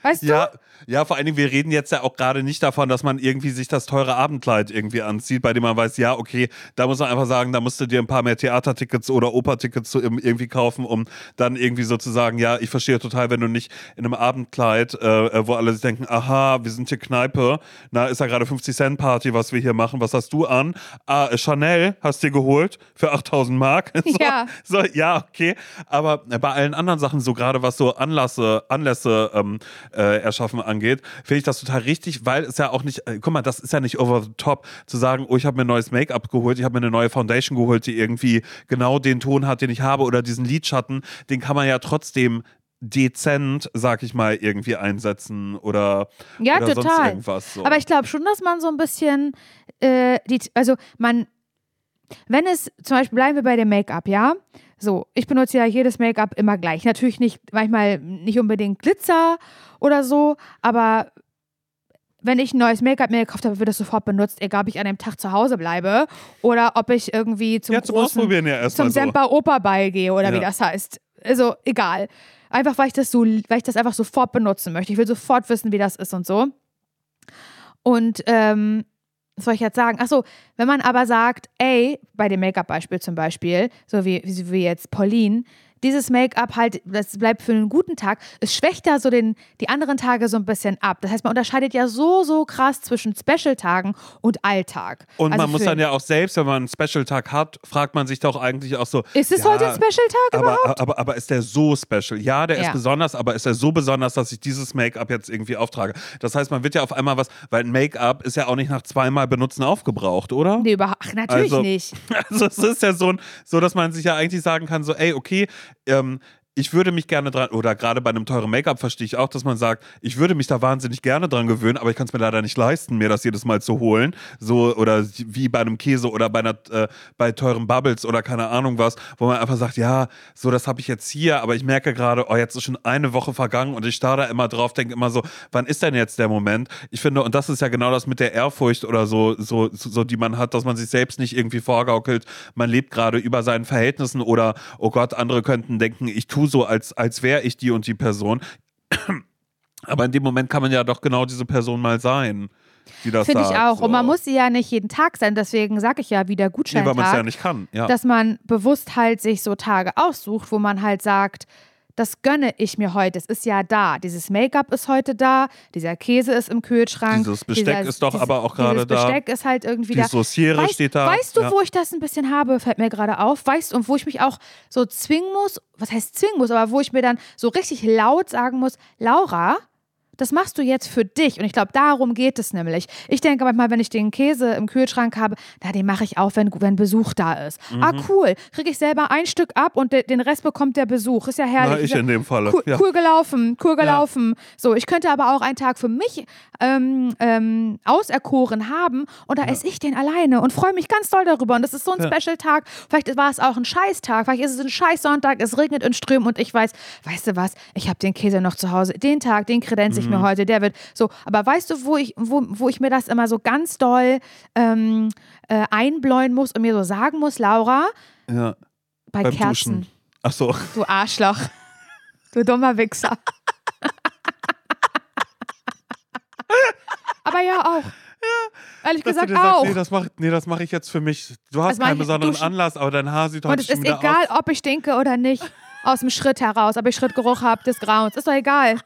Weißt Ja, ja, vor allen Dingen, wir reden jetzt ja auch gerade nicht davon, dass man irgendwie sich das teure Abendkleid irgendwie anzieht, bei dem man weiß, ja, okay, da muss man einfach sagen, da musst du dir ein paar mehr Theatertickets oder Opertickets irgendwie kaufen, um dann irgendwie sozusagen, ja, ich verstehe total, wenn du nicht in einem Abendkleid, äh, äh, wo alle sich denken, aha, wir sind hier Kneipe, na, ist ja gerade 50 Cent Party, was wir hier machen, was hast du an? Ah, äh, Chanel hast dir geholt für 8000 Mark. so, Ja. So, ja, okay. Aber bei allen anderen Sachen, so gerade was so Anlässe, Anlässe ähm, äh, erschaffen angeht, finde ich das total richtig, weil es ja auch nicht, äh, guck mal, das ist ja nicht over the top, zu sagen, oh, ich habe mir neues Make-up geholt, ich habe mir eine neue Foundation geholt, die irgendwie genau den Ton hat, den ich habe, oder diesen Lidschatten, den kann man ja trotzdem dezent, sag ich mal, irgendwie einsetzen oder, Ja, oder sonst total. irgendwas. So. Aber ich glaube schon, dass man so ein bisschen, äh, die, also man, wenn es, zum Beispiel bleiben wir bei dem Make-up, ja? So, ich benutze ja jedes Make-up immer gleich. Natürlich nicht, manchmal nicht unbedingt Glitzer oder so, aber wenn ich ein neues Make-up mir gekauft habe, wird das sofort benutzt, egal ob ich an dem Tag zu Hause bleibe oder ob ich irgendwie zum, Ja, zum großen, Ausprobieren ja erstmal zum so. Semper Operball gehe oder wie Ja. das heißt. Also egal. Einfach weil ich das so, weil ich das einfach sofort benutzen möchte. Ich will sofort wissen, wie das ist und so. Und ähm, was soll ich jetzt sagen? Achso, wenn man aber sagt, ey, bei dem Make-up-Beispiel zum Beispiel, so wie, wie, jetzt Pauline, dieses Make-up halt, das bleibt für einen guten Tag, es schwächt da so den, die anderen Tage so ein bisschen ab. Das heißt, man unterscheidet ja so, so krass zwischen Special-Tagen und Alltag. Und Also man muss dann ja auch selbst, wenn man einen Special-Tag hat, fragt man sich doch eigentlich auch so. Ist es ja, heute ein Special-Tag aber, überhaupt? aber, aber ist der so special? Ja, der Ja. ist besonders, aber ist er so besonders, dass ich dieses Make-up jetzt irgendwie auftrage? Das heißt, man wird ja auf einmal was, weil ein Make-up ist ja auch nicht nach zweimal benutzen aufgebraucht, oder? Nee, überhaupt. Ach, natürlich Also- nicht. Also es ist ja so, so, dass man sich ja eigentlich sagen kann, so, ey, okay, ähm, ich würde mich gerne dran, oder gerade bei einem teuren Make-up verstehe ich auch, dass man sagt, ich würde mich da wahnsinnig gerne dran gewöhnen, aber ich kann es mir leider nicht leisten, mir das jedes Mal zu holen. So, oder wie bei einem Käse oder bei, einer, äh, bei teuren Bubbles oder keine Ahnung was, wo man einfach sagt, ja, so, das habe ich jetzt hier, aber ich merke gerade, oh, jetzt ist schon eine Woche vergangen und ich starre da immer drauf, denke immer so, wann ist denn jetzt der Moment? Ich finde, und das ist ja genau das mit der Ehrfurcht oder so, so, so die man hat, dass man sich selbst nicht irgendwie vorgaukelt, man lebt gerade über seinen Verhältnissen oder, oh Gott, andere könnten denken, ich tue so, als, als wäre ich die und die Person. Aber in dem Moment kann man ja doch genau diese Person mal sein, die das Finde ich auch. So. Und man muss sie ja nicht jeden Tag sein. Deswegen sage ich ja wieder Nee, Gutscheintag. weil man es ja nicht kann. Ja. dass man bewusst halt sich so Tage aussucht, wo man halt sagt, das gönne ich mir heute. Es ist ja da. Dieses Make-up ist heute da. Dieser Käse ist im Kühlschrank. Dieses Besteck dieser, ist doch dieses, aber auch gerade dieses da. Besteck ist halt irgendwie Die da. Sauciere weißt, steht da. Weißt du, Ja. wo ich das ein bisschen habe, fällt mir gerade auf. Weißt du, und wo ich mich auch so zwingen muss, was heißt zwingen muss, aber wo ich mir dann so richtig laut sagen muss, Laura, das machst du jetzt für dich. Und ich glaube, darum geht es nämlich. Ich denke manchmal, wenn ich den Käse im Kühlschrank habe, na, den mache ich auf, wenn, wenn Besuch da ist. Ah, Mhm. cool. Kriege ich selber ein Stück ab und de den Rest bekommt der Besuch. Ist ja herrlich. Na, ich ja in dem Falle. Cool, ja. cool gelaufen, cool gelaufen. So, ich könnte aber auch einen Tag für mich ähm, ähm, auserkoren haben und da esse ich den alleine und freue mich ganz doll darüber. Und das ist so ein Ja. Special-Tag. Vielleicht war es auch ein Scheißtag, vielleicht ist es ein Scheißsonntag, es regnet in Strömen und ich weiß, weißt du was, ich habe den Käse noch zu Hause. Den Tag, den kredenze ich. Mir heute, der wird so. Aber weißt du, wo ich, wo, wo ich mir das immer so ganz doll ähm, äh, einbläuen muss und mir so sagen muss, Laura, ja. bei Beim Kerzen. Duschen. Ach so. Du Arschloch. Du dummer Wichser. Aber ja auch. Ehrlich Dass du gesagt dir sagst, auch. nee, das mache nee, das mach ich jetzt für mich. Du hast Das mach keinen ich- besonderen duschen. Anlass, aber dein Haar sieht Und heute es schon ist wieder egal, aus. ob ich stinke oder nicht. Aus dem Schritt heraus, ob ich Schrittgeruch habe des Grauens. Ist doch egal.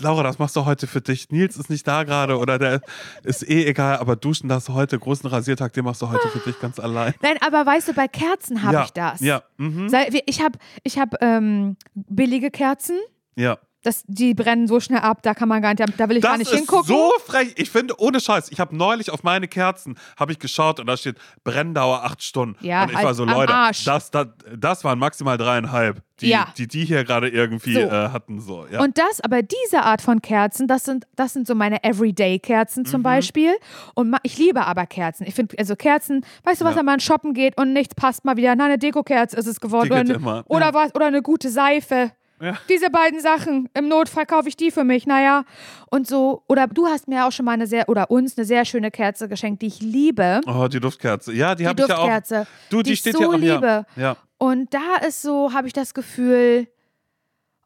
Laura, das machst du heute für dich. Nils ist nicht da gerade oder der ist eh egal, aber duschen das heute, großen Rasiertag, den machst du heute für dich ganz allein. Nein, aber weißt du, bei Kerzen habe ja. ich das. Ja. Mhm. Ich habe ich hab, ähm, billige Kerzen. ja. Das, die brennen so schnell ab, da kann man gar nicht, da will ich gar Das nicht ist hingucken. so frech. Ich finde, ohne Scheiß, ich habe neulich auf meine Kerzen habe ich geschaut und da steht Brenndauer acht Stunden. Ja, und ich war halt so, am Leute, das, das, das waren maximal dreieinhalb, die Ja. die, die hier gerade irgendwie So. äh, hatten. So, ja. Und das, aber diese Art von Kerzen, das sind, das sind so meine Everyday-Kerzen Mhm. zum Beispiel. Und ich liebe aber Kerzen. Ich finde, also Kerzen, weißt du was, Ja. wenn man shoppen geht und nichts passt mal wieder, na, eine Dekokerze ist es geworden. Oder, immer, oder was, oder eine gute Seife. Ja. Diese beiden Sachen. Im Notfall kaufe ich die für mich, naja. Und so, oder du hast mir auch schon mal eine sehr, oder uns eine sehr schöne Kerze geschenkt, die ich liebe. oh, die Duftkerze. Ja, die, Die habe ich ja auch. Duftkerze. Du, die, die ich steht so ja auch liebe. Ja. ja. Und da ist so, habe ich das Gefühl,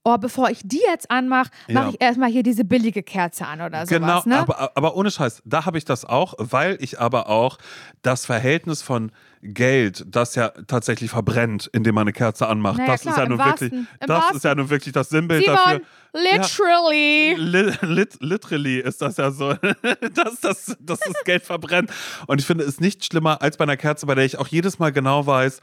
oh, bevor ich die jetzt anmache, mache Ja. ich erstmal hier diese billige Kerze an oder sowas. Genau, ne? aber, aber ohne Scheiß, da habe ich das auch, weil ich aber auch das Verhältnis von Geld, das ja tatsächlich verbrennt, indem man eine Kerze anmacht, Naja, das klar, ist ja nun wirklich, im das wahrsten- ist ja nun wirklich das Sinnbild Simon, dafür. literally. Li lit literally ist das ja so, dass, das, dass das Geld verbrennt. Und ich finde es nicht schlimmer als bei einer Kerze, bei der ich auch jedes Mal genau weiß,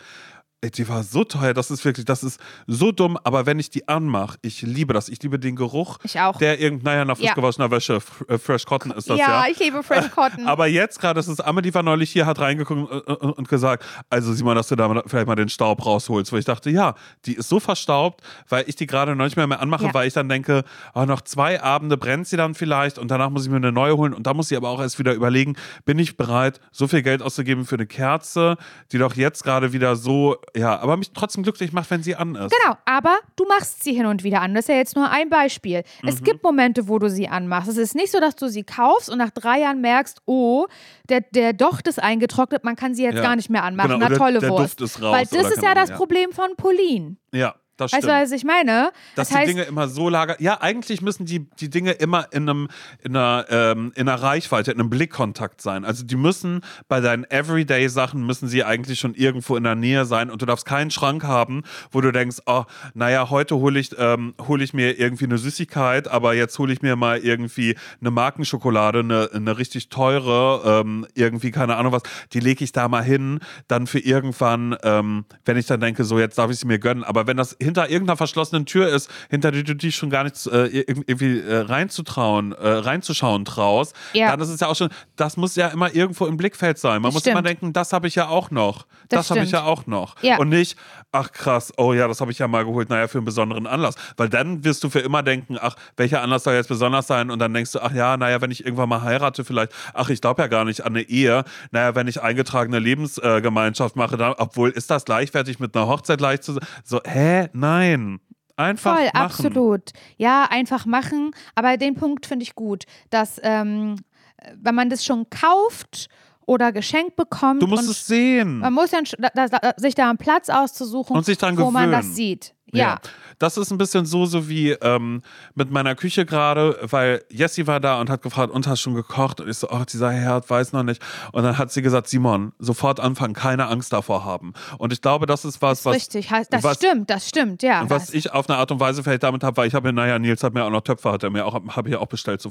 Ey, die war so teuer, das ist wirklich, das ist so dumm, aber wenn ich die anmache, ich liebe das. Ich liebe den Geruch. Ich auch. Der irgend, naja, nach frisch Ja. gewaschener Wäsche, äh, Fresh Cotton ist das ja. ja, ich liebe Fresh Cotton. Aber jetzt gerade ist es Amelie war neulich hier, hat reingeguckt und, und, und gesagt, also Simon, dass du da mal- vielleicht mal den Staub rausholst. Wo ich dachte, ja, die ist so verstaubt, weil ich die gerade noch nicht mehr, mehr anmache, Ja. weil ich dann denke, oh, noch zwei Abende brennt sie dann vielleicht und danach muss ich mir eine neue holen und da muss ich aber auch erst wieder überlegen, bin ich bereit, so viel Geld auszugeben für eine Kerze, die doch jetzt gerade wieder so, ja, aber mich trotzdem glücklich macht, wenn sie an ist. Genau, aber du machst sie hin und wieder an. Das ist ja jetzt nur ein Beispiel. Es Mhm. gibt Momente, wo du sie anmachst. Es ist nicht so, dass du sie kaufst und nach drei Jahren merkst, oh, der, der Docht ist eingetrocknet, man kann sie jetzt Ja. gar nicht mehr anmachen. Genau, Na tolle der Wurst. Duft ist raus Weil das ist ja das ja. Problem von Polin. Ja, das Weißt stimmt. du, was ich meine? dass das heißt, die Dinge immer so lagern. Ja, eigentlich müssen die, die Dinge immer in einem in einer, ähm, in einer Reichweite, in einem Blickkontakt sein. Also die müssen bei deinen Everyday-Sachen müssen sie eigentlich schon irgendwo in der Nähe sein und du darfst keinen Schrank haben, wo du denkst, oh, naja, heute hole ich, ähm, hol ich mir irgendwie eine Süßigkeit, aber jetzt hole ich mir mal irgendwie eine Markenschokolade, eine, eine richtig teure, ähm, irgendwie, keine Ahnung was, die lege ich da mal hin, dann für irgendwann, ähm, wenn ich dann denke, so jetzt darf ich sie mir gönnen. Aber wenn das hinter irgendeiner verschlossenen Tür ist, hinter die du dich schon gar nichts äh, ir- irgendwie äh, reinzutrauen, äh, reinzuschauen traust, Ja. dann ist es ja auch schon, das muss ja immer irgendwo im Blickfeld sein. Man Das muss stimmt. immer denken, das habe ich ja auch noch. Das, Das habe ich ja auch noch. Ja. Und nicht, ach krass, oh ja, das habe ich ja mal geholt, naja, für einen besonderen Anlass. Weil dann wirst du für immer denken, ach, welcher Anlass soll jetzt besonders sein? Und dann denkst du, ach ja, naja, wenn ich irgendwann mal heirate, vielleicht, ach, ich glaube ja gar nicht an eine Ehe. Naja, wenn ich eingetragene Lebensgemeinschaft mache, dann, obwohl ist das gleichwertig mit einer Hochzeit leicht zu So, hä? Nein. Einfach Voll, machen. absolut. Ja, einfach machen. Aber den Punkt finde ich gut, dass ähm, wenn man das schon kauft oder geschenkt bekommt, Du musst es sehen. man muss sch- da, da, sich da einen Platz auszusuchen, Und sich dran wo man gewöhnen. das sieht. Ja. Das ist ein bisschen so, so wie ähm, mit meiner Küche gerade, weil Jessie war da und hat gefragt, und hast schon gekocht? Und ich so, ach, dieser Herd weiß noch nicht. Und dann hat sie gesagt, Simon, sofort anfangen, keine Angst davor haben. Und ich glaube, das ist was, was, Richtig, das was- stimmt, das stimmt, ja. was ich auf eine Art und Weise vielleicht damit habe, weil ich habe, naja, Nils hat mir auch noch Töpfe, hat er mir auch, habe ich ja auch bestellt. So.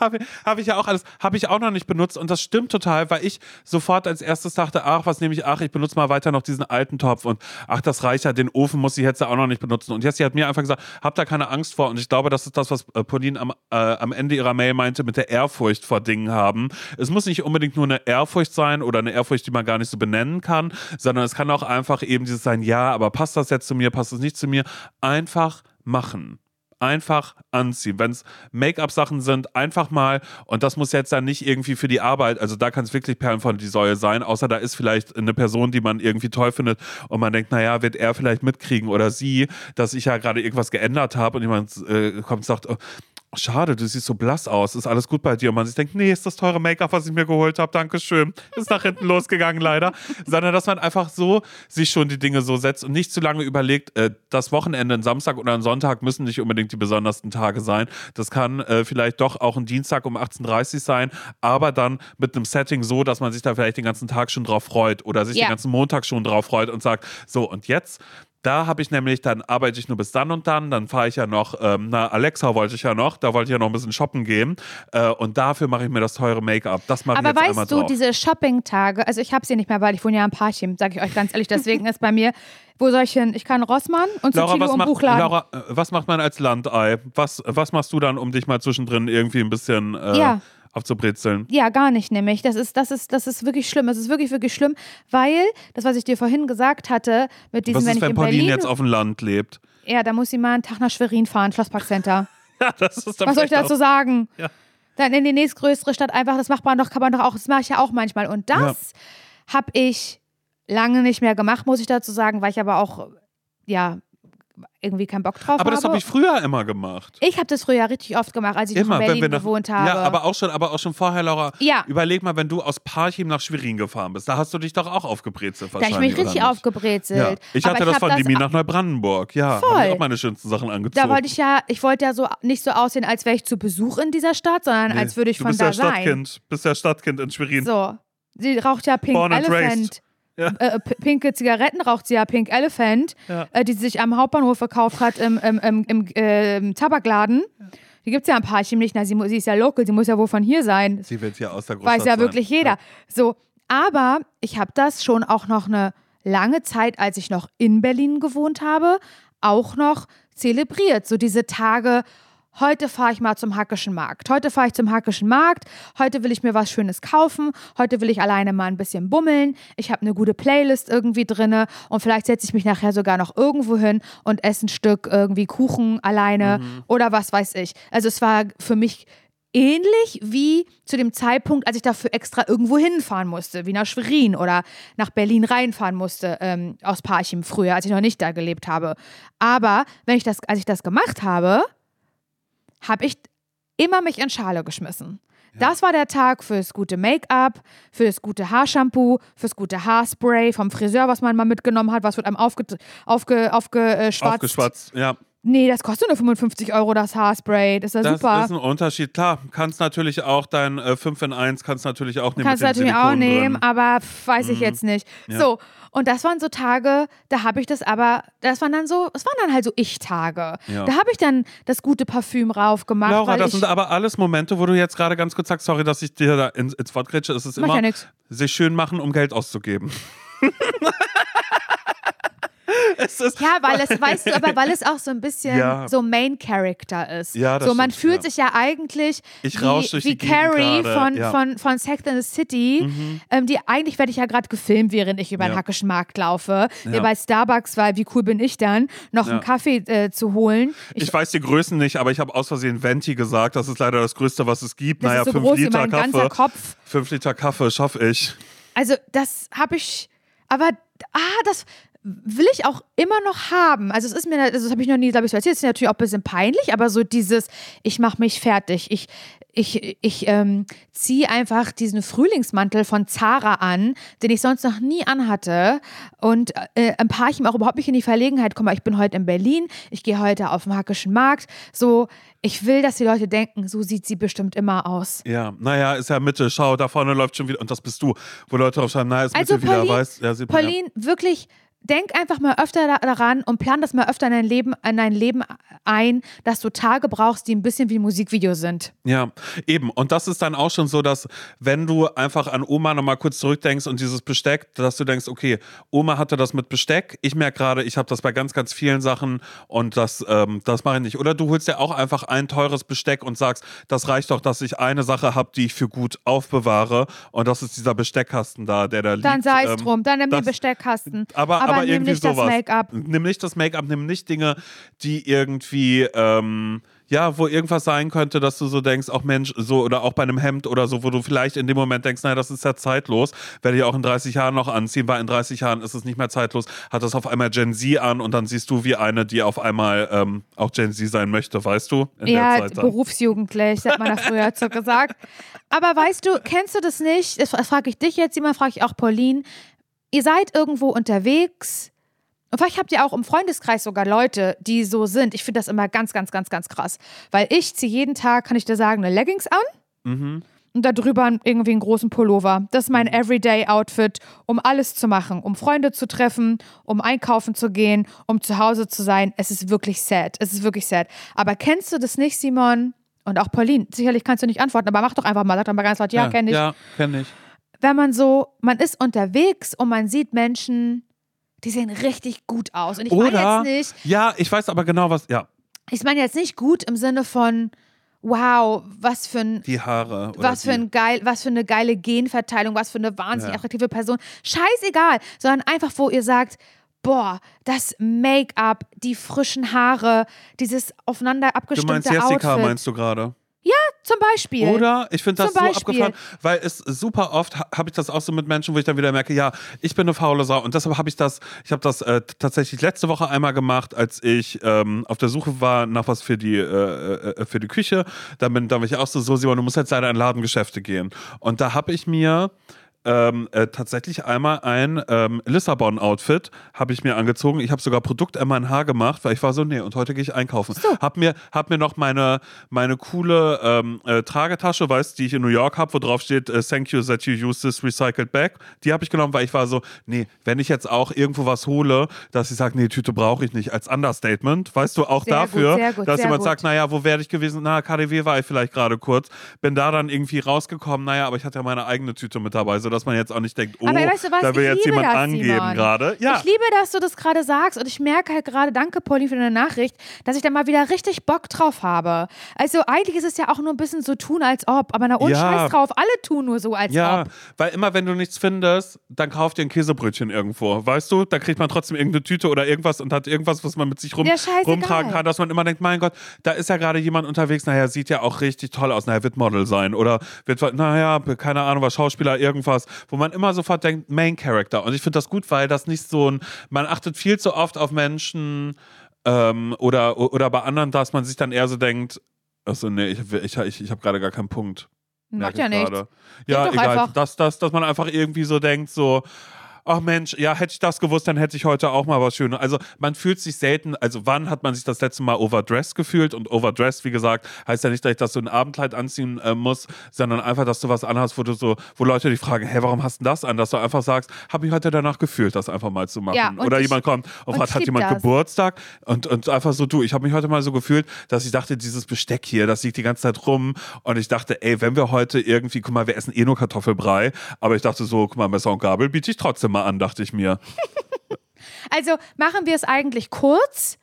Habe hab ich ja auch alles, habe ich auch noch nicht benutzt und das stimmt total, weil ich sofort als erstes dachte, ach, was nehme ich, ach, ich benutze mal weiter noch diesen alten Topf und ach, das reicht ja, den Ofen muss ich jetzt auch noch nicht benutzen. Und Jessie hat mir einfach gesagt, hab da keine Angst vor und ich glaube, das ist das, was äh, Pauline am, äh, am Ende ihrer Mail meinte mit der Ehrfurcht vor Dingen haben. Es muss nicht unbedingt nur eine Ehrfurcht sein oder eine Ehrfurcht, die man gar nicht so benennen kann, sondern es kann auch einfach eben dieses sein, ja, aber passt das jetzt zu mir, passt das nicht zu mir? Einfach machen einfach anziehen. Wenn es Make-up-Sachen sind, einfach mal, und das muss jetzt dann nicht irgendwie für die Arbeit, also da kann es wirklich Perlen von die Säule sein, außer da ist vielleicht eine Person, die man irgendwie toll findet und man denkt, naja, wird er vielleicht mitkriegen oder sie, dass ich ja gerade irgendwas geändert habe und jemand äh, kommt und sagt, oh, Schade, du siehst so blass aus. Ist alles gut bei dir? Und man sich denkt, nee, ist das teure Make-up, was ich mir geholt habe. Dankeschön. Ist nach hinten losgegangen, leider. Sondern, dass man einfach so sich schon die Dinge so setzt und nicht zu lange überlegt, äh, das Wochenende, ein Samstag oder ein Sonntag müssen nicht unbedingt die besondersten Tage sein. Das kann äh, vielleicht doch auch ein Dienstag um 18.30 Uhr sein, aber dann mit einem Setting so, dass man sich da vielleicht den ganzen Tag schon drauf freut oder sich Ja. den ganzen Montag schon drauf freut und sagt, so, und jetzt da habe ich nämlich, dann arbeite ich nur bis dann und dann, dann fahre ich ja noch, ähm, na, Alexa wollte ich ja noch, da wollte ich ja noch ein bisschen shoppen gehen äh, und dafür mache ich mir das teure Make-up. Das mache ich Aber jetzt einmal weißt du, drauf. diese Shopping-Tage, also ich habe sie nicht mehr, weil ich wohne ja am Parchim, sage ich euch ganz ehrlich. Deswegen ist bei mir, wo soll ich hin? Ich kann Rossmann und Laura, Tilo was im macht, Buchladen. Laura, äh, was macht man als Landei? Was, was machst du dann, um dich mal zwischendrin irgendwie ein bisschen äh, Ja. Aufzubrezeln? Ja, gar nicht nämlich. Das ist, das ist, das ist wirklich schlimm. Es ist wirklich, wirklich schlimm, weil das, was ich dir vorhin gesagt hatte, mit diesem, Was wenn ist, ich wenn in Pauline Berlin, jetzt auf dem Land lebt? ja, da muss sie mal einen Tag nach Schwerin fahren, Schlossparkcenter. Ja, das ist dann Was soll ich dazu auch- sagen? Ja. Dann in die nächstgrößere Stadt einfach, das macht man doch, kann man doch auch, das mache ich ja auch manchmal. Und das habe ich lange nicht mehr gemacht, muss ich dazu sagen, weil ich aber auch, ja, irgendwie keinen Bock drauf Aber das habe. ich früher immer gemacht. Ich habe das früher richtig oft gemacht, als ich Immer, in wenn Berlin nach, gewohnt habe. Ja, aber auch schon, aber auch schon vorher, Laura. Ja. Überleg mal, wenn du aus Parchim nach Schwerin gefahren bist, da hast du dich doch auch aufgebrezelt da ich mich richtig aufgebrezelt. Ja. Ich hatte das hab von Dimi nach Neubrandenburg. Ja, habe Voll. ich auch meine schönsten Sachen angezogen. Da wollte ich ja, ich wollte ja so nicht so aussehen, als wäre ich zu Besuch in dieser Stadt, sondern Nee, als würde ich du von da ja sein. Stadtkind, bist ja Stadtkind in Schwerin. So. Sie raucht ja Pink Born Elephant. Ja. Äh, p- pinke Zigaretten raucht sie ja Pink Elephant, Ja. äh, die sie sich am Hauptbahnhof verkauft hat im, im, im, im ähm, Tabakladen. Die gibt es ja ein paar nicht. Na, sie, sie ist ja local, sie muss ja wohl von hier sein. Sie wird hier aus der Großstadt Weiß ja sein. wirklich jeder. So, Aber ich habe das schon auch noch eine lange Zeit, als ich noch in Berlin gewohnt habe, auch noch zelebriert. So diese Tage, heute fahre ich mal zum Hackischen Markt. Heute fahre ich zum Hackischen Markt. Heute will ich mir was Schönes kaufen. Heute will ich alleine mal ein bisschen bummeln. Ich habe eine gute Playlist irgendwie drinne und vielleicht setze ich mich nachher sogar noch irgendwo hin und esse ein Stück irgendwie Kuchen alleine Mhm. oder was weiß ich. Also es war für mich ähnlich wie zu dem Zeitpunkt, als ich dafür extra irgendwo hinfahren musste, wie nach Schwerin oder nach Berlin reinfahren musste ähm, aus Parchim früher, als ich noch nicht da gelebt habe. Aber wenn ich das, als ich das gemacht habe, habe ich immer mich in Schale geschmissen. Das war der Tag fürs gute Make-up, fürs gute Haarshampoo, fürs gute Haarspray vom Friseur, was man mal mitgenommen hat, was wird einem aufge, aufge, aufgeschwatzt. Aufgeschwatzt, ja. Nee, das kostet nur 55 Euro, das Haarspray. Das ist ja Das super. ist ein Unterschied. Klar, kannst natürlich auch dein äh, 5 in 1 kannst natürlich auch nehmen. Kannst natürlich auch nehmen, drin. aber pf, weiß ich jetzt nicht. Ja. So, und das waren so Tage, da habe ich das aber, das waren dann so, das waren dann halt so Ich-Tage. Ja. Da habe ich dann das gute Parfüm rauf gemacht. Laura, das sind aber alles Momente, wo du jetzt gerade ganz kurz sagst, sorry, dass ich dir da ins, ins Wort grätsche. Es ist Macht immer ja nix. sich schön machen, um Geld auszugeben. Ja, weil es, weißt du, aber weil es auch so ein bisschen Ja. so Main Character ist. Ja, das so, man stimmt, fühlt ja. sich ja eigentlich Ich wie, wie Carrie von, ja. Mhm. von, von Sex and the City. Ähm, die eigentlich werde ich ja gerade gefilmt, während ich über den. Hackischen Markt laufe. Ja. Wir bei Starbucks, weil wie cool bin ich dann, noch einen Kaffee äh, zu holen. ich, weiß die Größen nicht, aber ich habe aus Versehen Venti gesagt. Das ist leider das Größte, was es gibt. das naja, so 5 groß wie Liter Kaffee. Kopf. 5 Liter Kaffee schaffe ich. Also das habe ich, aber ah, das will ich auch immer noch haben. Also es ist mir, also das habe ich noch nie, glaube ich, so erzählt. Es ist natürlich auch ein bisschen peinlich, aber so dieses, ich mache mich fertig. Ich, ich, ich ähm, ziehe einfach diesen Frühlingsmantel von Zara an, den ich sonst noch nie anhatte. Und äh, ein paar ich mir auch überhaupt nicht in die Verlegenheit komme. Ich bin heute in Berlin, ich gehe heute auf den Hackischen Markt. So, ich will, dass die Leute denken, so sieht sie bestimmt immer aus. Ja, naja, ist ja Mitte. Schau, da vorne läuft schon wieder. Und das bist du, wo Leute drauf schreiben, na, ist Mitte Also wieder, Pauline, weißt ja, sieht man, ja. Pauline, wirklich, denk einfach mal öfter da- daran und plan das mal öfter in dein Leben, in dein Leben ein, dass du Tage brauchst, die ein bisschen wie ein Musikvideo sind. Ja, eben. Und das ist dann auch schon so, dass wenn du einfach an Oma nochmal kurz zurückdenkst und dieses Besteck, dass du denkst, okay, Oma hatte das mit Besteck. Ich merke gerade, ich habe das bei ganz, ganz vielen Sachen und das, ähm, das mache ich nicht. Oder du holst dir auch einfach ein teures Besteck und sagst, das reicht doch, dass ich eine Sache habe, die ich für gut aufbewahre. Und das ist dieser Besteckkasten da, der da liegt. Dann sei es Ähm, drum, dann nimm den Besteckkasten. aber, aber, nimm irgendwie nicht sowas. das Make-up. Nimm nicht das Make-up, nimm nicht Dinge, die irgendwie, ähm, ja, wo irgendwas sein könnte, dass du so denkst, auch Mensch, so oder auch bei einem Hemd oder so, wo du vielleicht in dem Moment denkst, naja, das ist ja zeitlos, werde ich auch in 30 Jahren noch anziehen, weil in 30 Jahren ist es nicht mehr zeitlos, hat das auf einmal Gen Z an und dann siehst du wie eine, die auf einmal ähm, auch Gen Z sein möchte, weißt du? In Ja, der Zeit berufsjugendlich, hat man da früher so gesagt. Aber weißt du, kennst du das nicht? Das frage ich dich jetzt, immer frage ich auch Pauline. Ihr seid irgendwo unterwegs und vielleicht habt ihr auch im Freundeskreis sogar Leute, die so sind. Ich finde das immer ganz, ganz, ganz, ganz krass. Weil ich ziehe jeden Tag, kann ich dir sagen, eine Leggings an Mhm. und darüber irgendwie einen großen Pullover. Das ist mein Everyday-Outfit, um alles zu machen, um Freunde zu treffen, um einkaufen zu gehen, um zu Hause zu sein. Es ist wirklich sad. Es ist wirklich sad. Aber kennst du das nicht, Simon? Und auch Pauline, sicherlich kannst du nicht antworten, aber mach doch einfach mal, sag doch mal ganz laut, ja, kenn ich. Ja, kenne ich. Wenn man so, man ist unterwegs und man sieht Menschen, die sehen richtig gut aus. Und ich meine jetzt nicht, ja, ich weiß aber genau, was, ja, ich meine jetzt nicht gut im Sinne von, wow, was für ein die Haare. Was die, für, ein geil, was für eine geile Genverteilung, was für eine wahnsinnig Ja. attraktive Person. Scheißegal, sondern einfach, wo ihr sagt, boah, das Make-up, die frischen Haare, dieses aufeinander Du abgestimmte meinst Jessica, Outfit. meinst du gerade? Zum Beispiel. Oder? Ich finde das Zum so Beispiel. abgefahren, weil es super oft ha- habe ich das auch so mit Menschen, wo ich dann wieder merke, ja, ich bin eine faule Sau und deshalb habe ich das, ich habe das äh, tatsächlich letzte Woche einmal gemacht, als ich ähm, auf der Suche war nach was für die äh, äh, für die Küche. Da bin, da bin ich auch so, so Simon, du musst jetzt leider in Ladengeschäfte gehen und da habe ich mir ähm, äh, tatsächlich einmal ein ähm, Lissabon-Outfit habe ich mir angezogen. Ich habe sogar Produkt-MNH gemacht, weil ich war so, nee, und heute gehe ich einkaufen. Hab mir, hab mir noch meine, meine coole ähm, äh, Tragetasche, weißt die ich in New York habe, wo drauf steht, äh, thank you that you use this recycled bag. Die habe ich genommen, weil ich war so, nee, wenn ich jetzt auch irgendwo was hole, dass ich sage, nee, Tüte brauche ich nicht, als Understatement, weißt du, auch Sehr gut, dafür, sehr gut, dass jemand gut. sagt, naja, wo wäre ich gewesen? Na, KDW war ich vielleicht gerade kurz. Bin da dann irgendwie rausgekommen, naja, aber ich hatte ja meine eigene Tüte mit dabei. So, Also, dass man jetzt auch nicht denkt, oh, weißt du was? da will jetzt jemand das, angeben gerade. Ja. Ich liebe, dass du das gerade sagst und ich merke halt gerade, danke Polly für deine Nachricht, dass ich da mal wieder richtig Bock drauf habe. Also eigentlich ist es ja auch nur ein bisschen so tun, als ob, aber na und Ja. scheiß drauf, alle tun nur so, als Ja, ob. weil immer wenn du nichts findest, dann kauf dir ein Käsebrötchen irgendwo. Weißt du, da kriegt man trotzdem irgendeine Tüte oder irgendwas und hat irgendwas, was man mit sich rum, Ja, rumtragen kann, dass man immer denkt, mein Gott, da ist ja gerade jemand unterwegs, naja, sieht ja auch richtig toll aus, naja, wird Model sein oder wird, naja, keine Ahnung, was Schauspieler, irgendwas, wo man immer sofort denkt, Main Character. Und ich finde das gut, weil das nicht so ein, man achtet viel zu oft auf Menschen ähm, oder, oder bei anderen, dass man sich dann eher so denkt, achso, nee, ich, ich, ich, ich habe gerade gar keinen Punkt. Macht ja ich nichts. Ja, egal. einfach. Dass, dass, dass man einfach irgendwie so denkt, so, ach Mensch, ja, hätte ich das gewusst, dann hätte ich heute auch mal was Schönes. Also man fühlt sich selten, also wann hat man sich das letzte Mal overdressed gefühlt? Und overdressed, wie gesagt, heißt ja nicht, dass ich das so ein Abendkleid anziehen äh, muss, sondern einfach, dass du was anhast, wo du so, wo Leute dich fragen, hey, warum hast du das an? Dass du einfach sagst, habe mich heute danach gefühlt, das einfach mal zu machen. Ja, Oder ich- jemand kommt, und was ich hat jemand das. Geburtstag? Und, und einfach so, du, ich habe mich heute mal so gefühlt, dass ich dachte, dieses Besteck hier, das liegt die ganze Zeit rum. Und ich dachte, ey, wenn wir heute irgendwie, guck mal, wir essen eh nur Kartoffelbrei. Aber ich dachte so, guck mal, Messer und Gabel biete ich trotzdem mal an, dachte ich mir. Also machen wir es eigentlich kurz.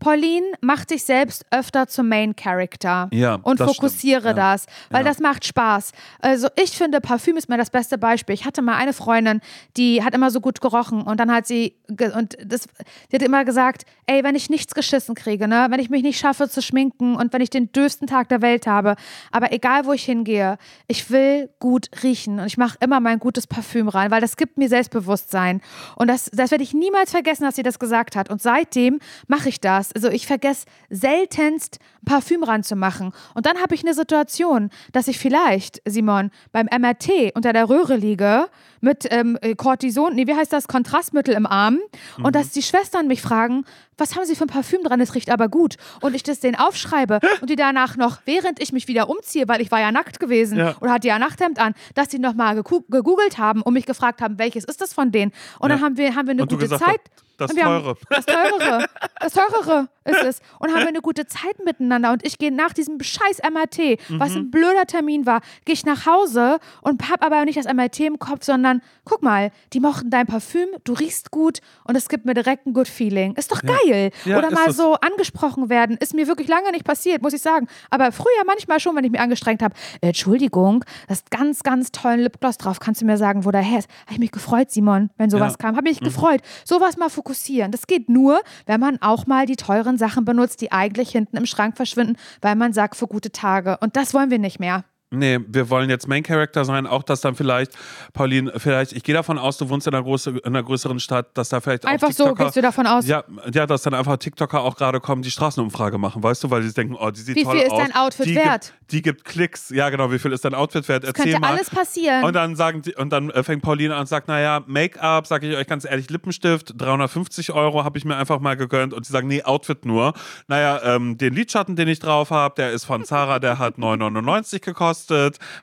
Pauline, mach dich selbst öfter zum Main Character. Ja, Und das fokussiere. Ja. das, weil Ja. das macht Spaß. Also ich finde, Parfüm ist mir das beste Beispiel. Ich hatte mal eine Freundin, die hat immer so gut gerochen und dann hat sie, und das, die hat immer gesagt, ey, wenn ich nichts geschissen kriege, ne, wenn ich mich nicht schaffe zu schminken und wenn ich den dürfsten Tag der Welt habe, aber egal wo ich hingehe, ich will gut riechen und ich mache immer mein gutes Parfüm rein, weil das gibt mir Selbstbewusstsein. Und das, das werde ich niemals vergessen, dass sie das gesagt hat. Und seitdem mache ich das. Also ich vergesse seltenst Parfüm ranzumachen. Und dann habe ich eine Situation, dass ich vielleicht, Simon, beim MRT unter der Röhre liege mit ähm, Cortison, nee, wie heißt das, Kontrastmittel im Arm und dass die Schwestern mich fragen, was haben sie für ein Parfüm dran, es riecht aber gut. Und ich das denen aufschreibe und die danach noch, während ich mich wieder umziehe, weil ich war ja nackt gewesen Ja. oder hatte ja Nachthemd an, dass die nochmal gegoogelt haben und mich gefragt haben, welches ist das von denen. Und dann Ja. haben wir, haben wir eine Und gute Zeit. hast, das Teure. Das Teurere. Das Teurere ist es. Und haben wir eine gute Zeit miteinander. Und ich gehe nach diesem scheiß MRT, was Mhm. ein blöder Termin war, gehe ich nach Hause und hab aber nicht das MRT im Kopf, sondern guck mal, die mochten dein Parfüm, du riechst gut und es gibt mir direkt ein good feeling. Ist doch geil. Ja, Oder ist mal so angesprochen werden. Ist mir wirklich lange nicht passiert, muss ich sagen. Aber früher manchmal schon, wenn ich mich angestrengt habe. Entschuldigung, das ist ganz, ganz tollen Lipgloss drauf. Kannst du mir sagen, wo der her ist? Habe ich mich gefreut, Simon, wenn sowas Ja. kam. Habe mich gefreut. Sowas mal fokussieren. Das geht nur, wenn man auch mal die teuren Sachen benutzt, die eigentlich hinten im Schrank verschwinden, weil man sagt, für gute Tage. Und das wollen wir nicht mehr. Nee, wir wollen jetzt Main Character sein, auch dass dann vielleicht, Pauline, vielleicht, ich gehe davon aus, du wohnst in einer, große, in einer größeren Stadt, dass da vielleicht Einfach auch so TikToker, gehst du davon aus. Ja, ja, dass dann einfach TikToker auch gerade kommen, die Straßenumfrage machen, weißt du, weil sie denken, oh, die sieht Wie toll viel ist aus. dein Outfit die wert? Gibt, die gibt Klicks. Ja, genau, wie viel ist dein Outfit wert? Erzähl Könnte mal. alles passieren. Und dann sagen die, und dann äh, fängt Pauline an und sagt, naja, Make-up, sage ich euch ganz ehrlich, Lippenstift, 350 Euro habe ich mir einfach mal gegönnt. Und sie sagen, nee, Outfit nur. Naja, ähm, den Lidschatten, den ich drauf habe, der ist von Zara, der hat 9,99 gekostet.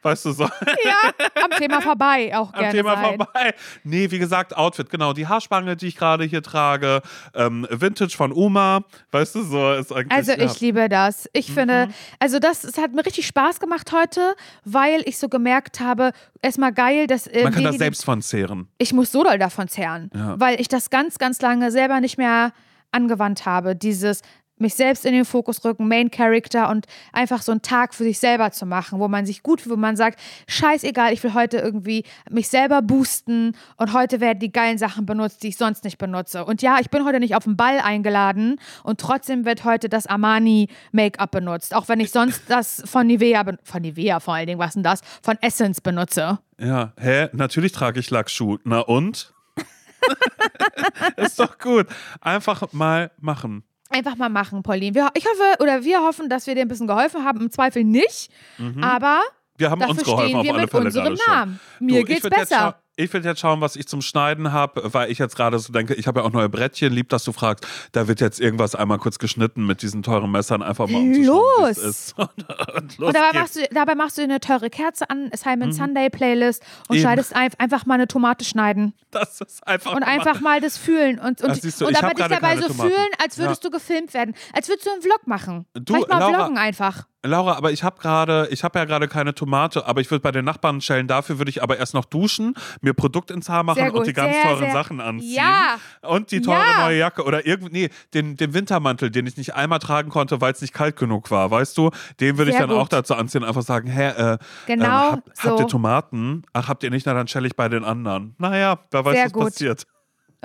Weißt du so? ja, am Thema vorbei auch Am gerne Thema sein. vorbei. Nee, wie gesagt, Outfit, genau. Die Haarspange, die ich gerade hier trage. Ähm, Vintage von Uma. Weißt du, so ist eigentlich. Also ja. Mhm. ich liebe das. Ich finde, also das, es hat mir richtig Spaß gemacht heute, weil ich so gemerkt habe, erstmal geil, dass äh, Man kann wir da die- selbst von zehren. ich muss so doll davon zehren, Ja. weil ich das ganz, ganz lange selber nicht mehr angewandt habe. Dieses mich selbst in den Fokus rücken, Main Character und einfach so einen Tag für sich selber zu machen, wo man sich gut fühlt, wo man sagt, scheißegal, ich will heute irgendwie mich selber boosten und heute werden die geilen Sachen benutzt, die ich sonst nicht benutze. Und ja, ich bin heute nicht auf den Ball eingeladen und trotzdem wird heute das Armani Make-up benutzt, auch wenn ich sonst das von Nivea, von Nivea vor allen Dingen, was denn das, von Essence benutze. Ja, hä? Natürlich trage ich Lackschuh. Na und? ist doch gut. Einfach mal machen. Einfach mal machen, Pauline. Wir, ich hoffe, oder wir hoffen, dass wir dir ein bisschen geholfen haben. Im Zweifel nicht. Aber Wir haben dafür uns geholfen stehen auf wir alle mit Fälle unserem. Namen. Mir ich geht's besser. Ich will jetzt schauen, was ich zum Schneiden habe, weil ich jetzt gerade so denke, ich habe ja auch neue Brettchen, lieb, dass du fragst. Da wird jetzt irgendwas einmal kurz geschnitten mit diesen teuren Messern, einfach mal um Los! ist. Und, und los Und dabei machst, du, dabei machst du eine teure Kerze an, Simon Sunday Playlist und Mhm. Eben. schneidest ein, einfach mal eine Tomate schneiden. das ist einfach Und mal- einfach mal das fühlen. Und, und, siehst du, und aber dich dabei so Tomaten. fühlen, als würdest Ja. du gefilmt werden. Als würdest du einen Vlog machen. Du, Vielleicht mal Laura- vloggen einfach. Laura, aber ich habe gerade, ich habe ja gerade keine Tomate, aber ich würde bei den Nachbarn schellen. Dafür würde ich aber erst noch duschen, mir Produkt ins Haar machen und die ganz sehr, teuren sehr- Sachen anziehen. Ja. Und die teure Ja. neue Jacke oder irgendwie, nee, den, den Wintermantel, den ich nicht einmal tragen konnte, weil es nicht kalt genug war, weißt du? Den würde ich dann auch gut. dazu anziehen einfach sagen, hä, äh, Genau ähm, hab, habt so. ihr Tomaten? Ach, habt ihr nicht? Na, dann schelle ich bei den anderen. Naja, wer weiß, was gut. passiert.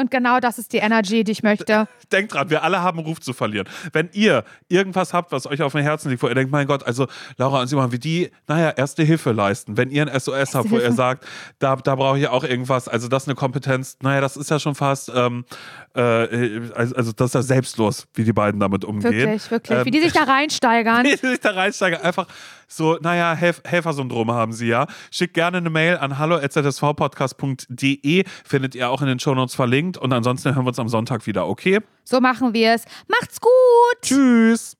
Und genau das ist die Energy, die ich möchte. Denkt dran, wir alle haben einen Ruf zu verlieren. Wenn ihr irgendwas habt, was euch auf dem Herzen liegt, wo ihr denkt, mein Gott, also Laura und Simon, wie die, naja, erste Hilfe leisten. Wenn ihr ein SOS habt, wo ihr Hilfe. sagt, da, da brauche ich auch irgendwas, also das ist eine Kompetenz, naja, das ist ja schon fast, ähm, äh, also, also das ist ja selbstlos, wie die beiden damit umgehen. Wirklich, wirklich. Ähm, Wie die sich da reinsteigern. die sich da reinsteigen, einfach so, naja, Helf Helfersyndrom haben sie ja. Schickt gerne eine Mail an hallo.zsvpodcast.de, findet ihr auch in den Shownotes verlinkt und ansonsten hören wir uns am Sonntag wieder, okay? So machen wir es. Macht's gut. Tschüss!